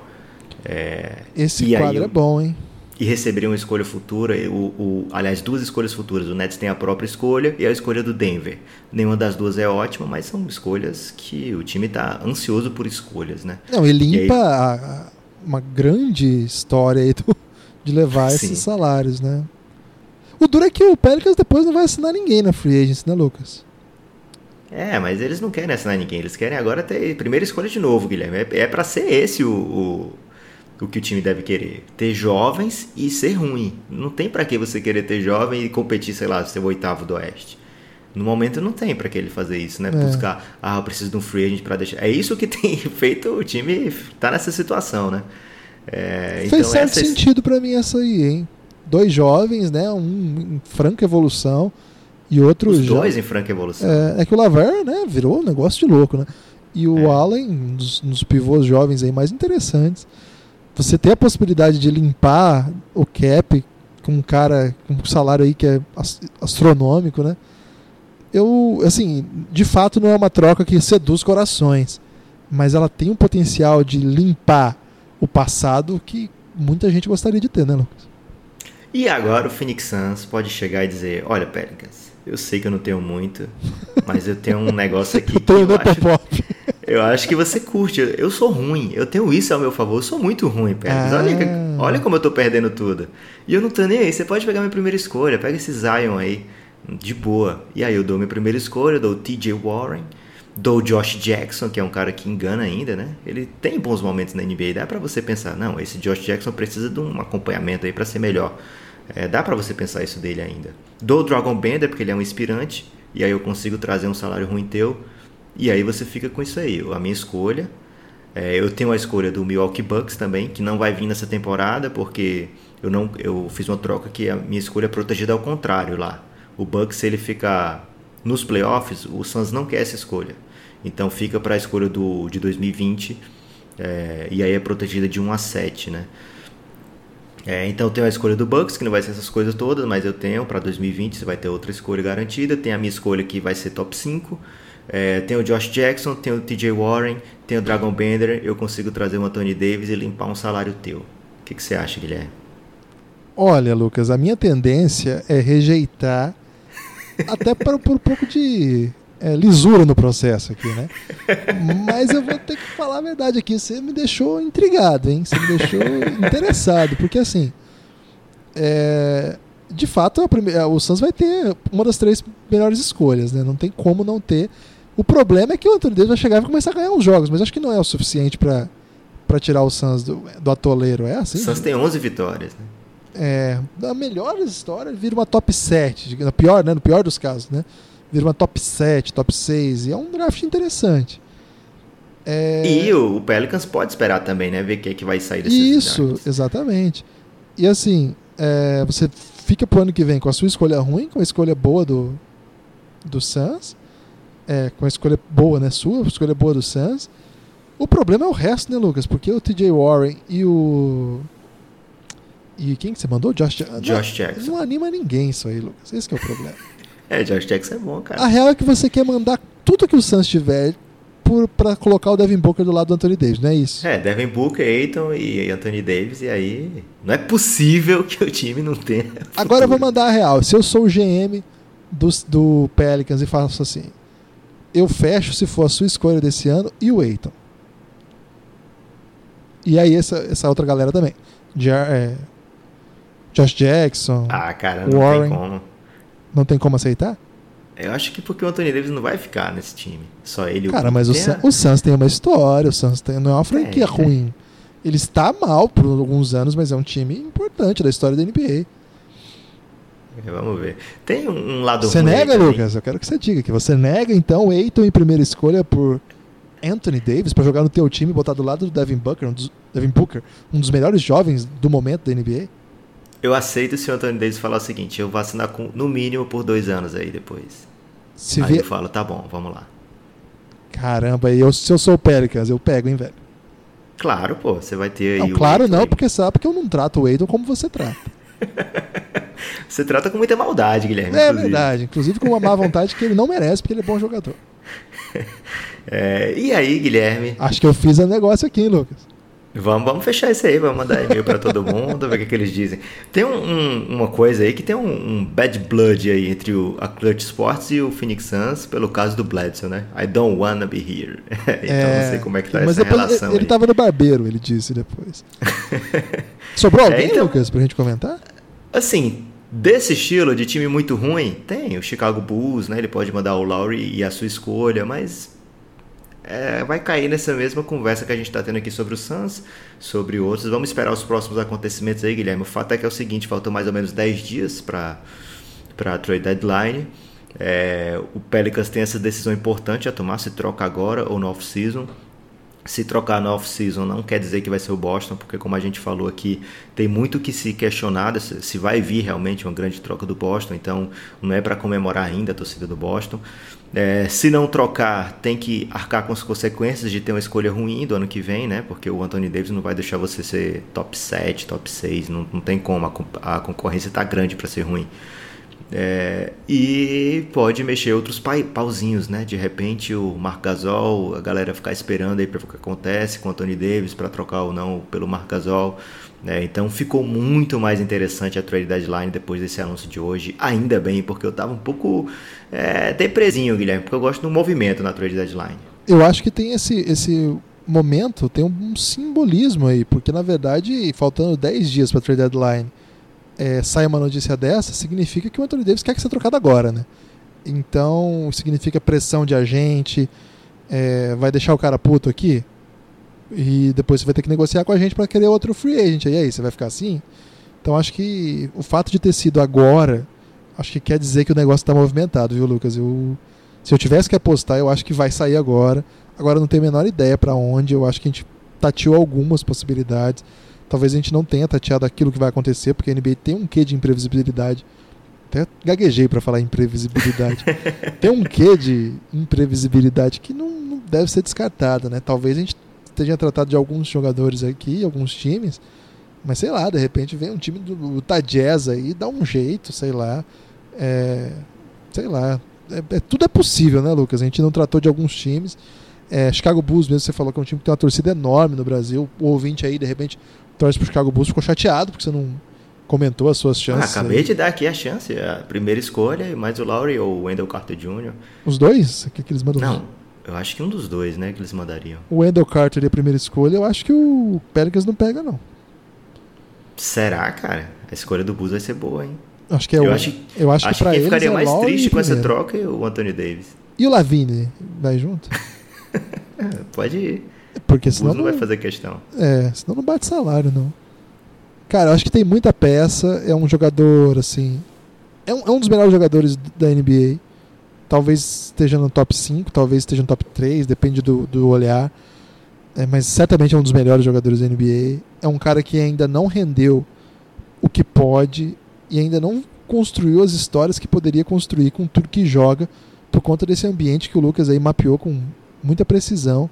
É, Esse quadro aí, é bom, hein? e receberia uma escolha futura, o, o, aliás, duas escolhas futuras. O Nets tem a própria escolha e a escolha do Denver. Nenhuma das duas é ótima, mas são escolhas que o time está ansioso por escolhas, né? Não, e limpa aí... a, a, uma grande história aí do, de levar [laughs] Sim. esses salários, né? O duro é que o Pelicans depois não vai assinar ninguém na free agency, né, Lucas? É, mas eles não querem assinar ninguém. Eles querem agora ter primeira escolha de novo, Guilherme. É, é para ser esse o, o o que o time deve querer. Ter jovens e ser ruim. Não tem para que você querer ter jovem e competir, sei lá, ser o oitavo do Oeste. No momento não tem para que ele fazer isso, né? É. Buscar, ah, eu preciso de um free agent para deixar. É isso que [laughs] tem feito o time tá nessa situação, né? É, Fez então certo essa... sentido para mim essa aí, hein? Dois jovens, né? Um em franca evolução e outro Os dois em franca evolução. É, é, que o Laver, né? Virou um negócio de louco, né? E o é. Allen, nos, nos pivôs jovens aí mais interessantes você ter a possibilidade de limpar o cap com um cara com um salário aí que é astronômico, né? Eu, assim, de fato não é uma troca que seduz corações, mas ela tem um potencial de limpar o passado que muita gente gostaria de ter, né, Lucas? E agora o Phoenix Suns pode chegar e dizer: Olha, Pelicans, eu sei que eu não tenho muito, mas eu tenho um negócio aqui. [laughs] eu tenho que eu acho... [laughs] Eu acho que você curte. Eu sou ruim. Eu tenho isso ao meu favor. Eu sou muito ruim, Pérez. Ah. Olha, olha como eu tô perdendo tudo. E eu não tô nem aí. Você pode pegar minha primeira escolha. Pega esse Zion aí. De boa. E aí eu dou minha primeira escolha, dou o TJ Warren, dou o Josh Jackson, que é um cara que engana ainda, né? Ele tem bons momentos na NBA. Dá para você pensar, não, esse Josh Jackson precisa de um acompanhamento aí para ser melhor. É, dá para você pensar isso dele ainda. Dou o Dragon Bender, porque ele é um inspirante. E aí eu consigo trazer um salário ruim teu. E aí você fica com isso aí, a minha escolha. É, eu tenho a escolha do Milwaukee Bucks também, que não vai vir nessa temporada, porque eu não eu fiz uma troca que a minha escolha é protegida ao contrário lá. O Bucks, ele fica nos playoffs, o Suns não quer essa escolha. Então fica para a escolha do, de 2020, é, e aí é protegida de 1 a 7, né? É, então eu tenho a escolha do Bucks, que não vai ser essas coisas todas, mas eu tenho para 2020, você vai ter outra escolha garantida. Tem a minha escolha que vai ser top 5. É, tem o Josh Jackson, tem o TJ Warren, tem o Dragon Bender. Eu consigo trazer o Anthony Davis e limpar um salário teu. O que, que você acha, Guilherme? Olha, Lucas, a minha tendência é rejeitar, até para por um pouco de é, lisura no processo aqui, né? Mas eu vou ter que falar a verdade aqui. Você me deixou intrigado, hein? Você me deixou interessado, porque assim, é, de fato, o Suns vai ter uma das três melhores escolhas, né? Não tem como não ter. O problema é que o Anthony Davis vai chegar e vai começar a ganhar uns jogos, mas acho que não é o suficiente para pra tirar o Suns do, do atoleiro. É assim? O Suns tem 11 vitórias, né? É, na melhor história, vira uma top 7. No pior, né? No pior dos casos, né? Vira uma top 7, top 6. E é um draft interessante. É... E o, Pelicans pode esperar também, né? Ver o que, é que vai sair desses Isso, drafts. exatamente. E assim, é, você fica pro ano que vem com a sua escolha ruim, com a escolha boa do, do Suns. É, com a escolha boa, né? Sua, escolha boa do Suns. O problema é o resto, né, Lucas? Porque o TJ Warren e o. E quem que você mandou? Josh, Josh não, Jackson. Não anima ninguém isso aí, Lucas. Esse é o problema. [laughs] É, Josh Jackson é bom, cara. A real é que você quer mandar tudo que o Suns tiver por, pra colocar o Devin Booker do lado do Anthony Davis, não é isso? É, Devin Booker, Aiton e Anthony Davis, e aí não é possível [laughs] que o time não tenha. Agora eu vou futuro. mandar a real. Se eu sou o GM do, do Pelicans e faço assim, eu fecho se for a sua escolha desse ano e o Aiton. E aí essa, essa outra galera também. Ja- é, Josh Jackson. Ah, cara, não Warren. tem como. Não tem como aceitar? Eu acho que porque o Anthony Davis não vai ficar nesse time. Só ele e o Cara, mas o, a- o Suns tem uma história, o Suns tem, não é uma franquia Tem, tem. ruim. Ele está mal por alguns anos, mas é um time importante da história da NBA. É, Vamos ver. Tem um, lado Você nega, também. Lucas? Eu quero que você diga que você nega, então, o Aiton em primeira escolha por Anthony Davis pra jogar no teu time e botar do lado do Devin Booker, um dos, Devin Booker, um dos melhores jovens do momento da NBA? Eu aceito se o Anthony Davis falar o seguinte: eu vou assinar com, no mínimo por dois anos aí depois. Se aí vê... eu falo, tá bom, vamos lá. Caramba, eu, se eu sou o Pelicans, eu pego, hein, velho? Claro, pô, você vai ter aí Não, claro não, aí. porque sabe que eu não trato o Aiton como você trata. [laughs] Você trata com muita maldade, Guilherme. É inclusive. verdade, inclusive com uma má vontade que ele não merece, porque ele é bom jogador. [laughs] É, e aí, Guilherme? Acho que eu fiz o negócio aqui, hein, Lucas? Vamos, vamos fechar isso aí, vamos mandar e-mail pra todo mundo, ver o que, que eles dizem. Tem um- um- uma coisa aí que tem um, um bad blood aí entre o, a Clutch Sports e o Phoenix Suns pelo caso do Bledsoe, né? I don't wanna be here. [laughs] então não sei como é que tá mas essa depois relação ele, ele aí. tava no barbeiro, ele disse depois. [laughs] Sobrou alguém, É, então- Lucas, pra gente comentar? Assim, desse estilo de time muito ruim, tem o Chicago Bulls, né? Ele pode mandar o Lowry e a sua escolha, mas é, vai cair nessa mesma conversa que a gente está tendo aqui sobre o Suns, sobre outros. Vamos esperar os próximos acontecimentos aí, Guilherme. O fato é que é o seguinte, faltam mais ou menos 10 dias para a trade deadline. É, o Pelicans tem essa decisão importante a tomar, se troca agora ou no off-season. Se trocar no off-season não quer dizer que vai ser o Boston, porque como a gente falou aqui, tem muito que se questionar se vai vir realmente uma grande troca do Boston, então não é para comemorar ainda a torcida do Boston. É, se não trocar, tem que arcar com as consequências de ter uma escolha ruim do ano que vem, né? Porque o Anthony Davis não vai deixar você ser top 7, top 6, não, não tem como, a, a concorrência está grande para ser ruim. É, e pode mexer outros pai- pauzinhos, né? De repente o Marc Gasol, a galera ficar esperando aí para ver o que acontece com o Anthony Davis para trocar ou não pelo Marc Gasol. Né? então ficou muito mais interessante a trade deadline depois desse anúncio de hoje. Ainda bem, porque eu tava um pouco é, depresinho, Guilherme, porque eu gosto do movimento na trade deadline. Eu acho que tem esse, esse momento, tem um simbolismo aí, porque na verdade, faltando 10 dias para trade deadline, é, sai uma notícia dessa, significa que o Anthony Davis quer que seja trocado agora, né? Então, significa pressão de agente, é, vai deixar o cara puto aqui, e depois você vai ter que negociar com a gente para querer outro free agent. E aí, você vai ficar assim? Então, acho que o fato de ter sido agora, acho que quer dizer que o negócio está movimentado, viu, Lucas? Eu, se eu tivesse que apostar, eu acho que vai sair agora. Agora eu não tenho a menor ideia para onde. Eu acho que a gente tateou algumas possibilidades. Talvez a gente não tenha tateado aquilo que vai acontecer, porque a NBA tem um quê de imprevisibilidade. Até gaguejei para falar imprevisibilidade. [laughs] tem um quê de imprevisibilidade que não, não deve ser descartada, né? Talvez a gente esteja tratado de alguns jogadores aqui, alguns times, mas sei lá, de repente vem um time do Utah Jazz aí, dá um jeito, sei lá. É, sei lá. É, é- tudo é possível, né, Lucas? A gente não tratou de alguns times. É, Chicago Bulls mesmo, você falou que é um time que tem uma torcida enorme no Brasil. O ouvinte aí, de repente, torce pro Chicago Bulls, ficou chateado porque você não comentou as suas Ah, chances. acabei aí. de dar aqui a chance, a primeira escolha, e mais o Lowry ou o Wendell Carter Jr. Os dois? O que, que eles mandam? Não, eu acho que um dos dois, né, que eles mandariam. O Wendell Carter é a primeira escolha, eu acho que o Pelicans não pega, não. Será, cara? A escolha do Bulls vai ser boa, hein? Acho que é eu o, acho, eu acho, acho que pra quem eles ficaria é mais triste com essa troca o Anthony Davis. E o Lavigne vai junto? [laughs] Pode ir. porque senão. O não vai fazer questão. É, senão não bate salário, não. Cara, eu acho que tem muita peça. É um jogador, assim. É um, é um dos melhores jogadores da NBA. Talvez esteja no top 5, talvez esteja no top 3, depende do, do olhar. É, mas certamente é um dos melhores jogadores da NBA. É um cara que ainda não rendeu o que pode e ainda não construiu as histórias que poderia construir com tudo que joga por conta desse ambiente que o Lucas aí mapeou com muita precisão.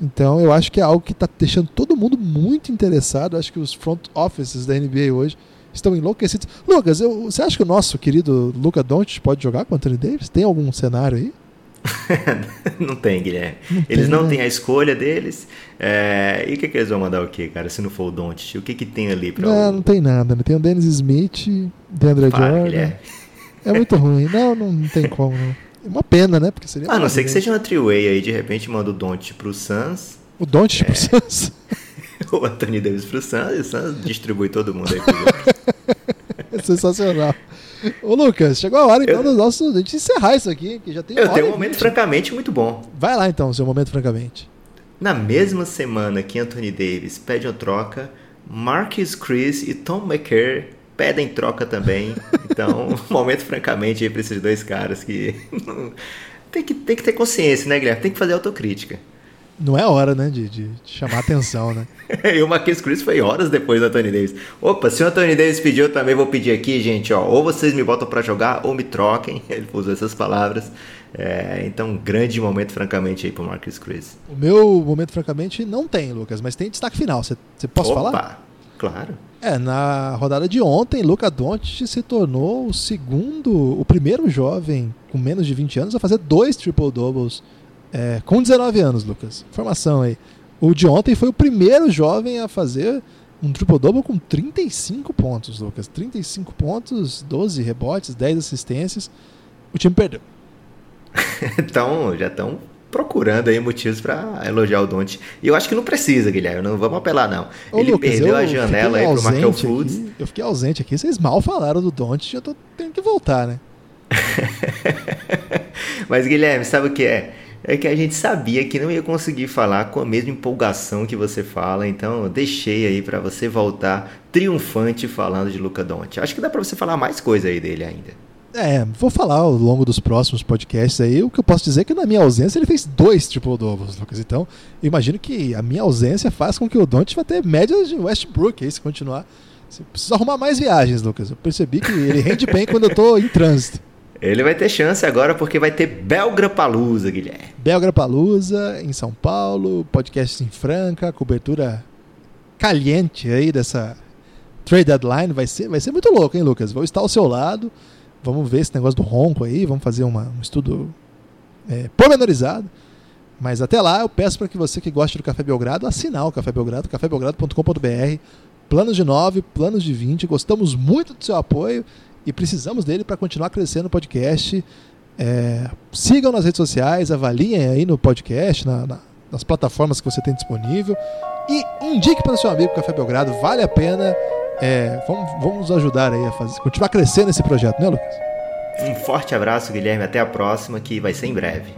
Então eu acho que é algo que está deixando todo mundo muito interessado. Eu acho que os front offices da NBA hoje estão enlouquecidos. Lucas, eu, você acha que o nosso querido Luca Doncic pode jogar com o Anthony Davis? Tem algum cenário aí? [laughs] não tem, Guilherme. Não eles tem, não né? têm a escolha deles. É... E o que, que, eles vão mandar o quê, cara? Se não for o Doncic, o que, que tem ali para Não, o... não tem nada. Né? Tem o Dennis Smith, Deandre Jordan. É muito ruim. Não, não, não tem como. Não. É uma pena, né? Porque seria ah, não sei que seja uma three-way aí, de repente manda o Don't pro Suns. O Don't é... pro Suns? [laughs] o Anthony Davis pro Suns e o Suns distribui todo mundo aí pro é [laughs] sensacional. Ô Lucas, chegou a hora então eu... do nosso, de encerrar isso aqui, que já tem Eu tenho um momento francamente muito bom. Vai lá então, seu momento francamente. Na mesma semana que Anthony Davis pede a troca, Marcus Chris e Tom McCare pedem troca também. Então, [laughs] momento francamente aí pra esses dois caras que tem que, tem que ter consciência, né, Guilherme? Tem que fazer autocrítica. Não é hora, né, de, de chamar atenção, né? [laughs] e o Marquinhos Cruz foi horas depois do Anthony Davis. Opa, se o Anthony Davis pediu, eu também vou pedir aqui, gente, ó. Ou vocês me botam para jogar, ou me troquem. [laughs] Ele usou essas palavras. É, então, um grande momento, francamente, aí pro Marquinhos Cruz. O meu momento, francamente, não tem, Lucas, mas tem destaque final. Você pode falar? Opa, claro. É, na rodada de ontem, Luca Doncic se tornou o segundo, o primeiro jovem com menos de 20 anos a fazer dois triple-doubles é, com 19 anos, Lucas. Informação aí. O de ontem foi o primeiro jovem a fazer um triple-double com 35 pontos, Lucas. 35 pontos, 12 rebotes, 10 assistências. O time perdeu. [laughs] então, já estão procurando aí motivos para elogiar o Donte. E eu acho que não precisa, Guilherme, não vamos apelar não. Ô, Ele Lucas, perdeu a janela aí pro Markel Foods. eu fiquei ausente aqui, vocês mal falaram do Donte, eu tô tendo que voltar, né? [laughs] Mas Guilherme, sabe o que é? É que a gente sabia que não ia conseguir falar com a mesma empolgação que você fala, então eu deixei aí para você voltar triunfante falando de Luca Donte. Acho que dá para você falar mais coisa aí dele ainda. É, vou falar ao longo dos próximos podcasts aí. O que eu posso dizer é que na minha ausência ele fez dois triple doubles, Lucas. Então, imagino que a minha ausência faz com que o Don't vai ter médias de Westbrook aí, se continuar. Você precisa arrumar mais viagens, Lucas. Eu percebi que ele rende bem quando eu tô em trânsito. Ele vai ter chance agora porque vai ter Belgra Palusa, Guilherme. Belgra Palusa em São Paulo, podcast em Franca, cobertura caliente aí dessa trade deadline. Vai ser, vai ser muito louco, hein, Lucas? Vou estar ao seu lado. Vamos ver esse negócio do ronco aí, vamos fazer uma, um estudo é, pormenorizado. Mas até lá eu peço para que você que gosta do Café Belgrado assinar o Café Belgrado, cafébelgrado.com.br. Planos de 9, planos de 20. Gostamos muito do seu apoio e precisamos dele para continuar crescendo o podcast. É, sigam nas redes sociais, avaliem aí no podcast, na, na, nas plataformas que você tem disponível. E indique para o seu amigo Café Belgrado, vale a pena. É, vamos, vamos ajudar aí a fazer, continuar crescendo esse projeto, né, Lucas? Um forte abraço, Guilherme. Até a próxima, que vai ser em breve.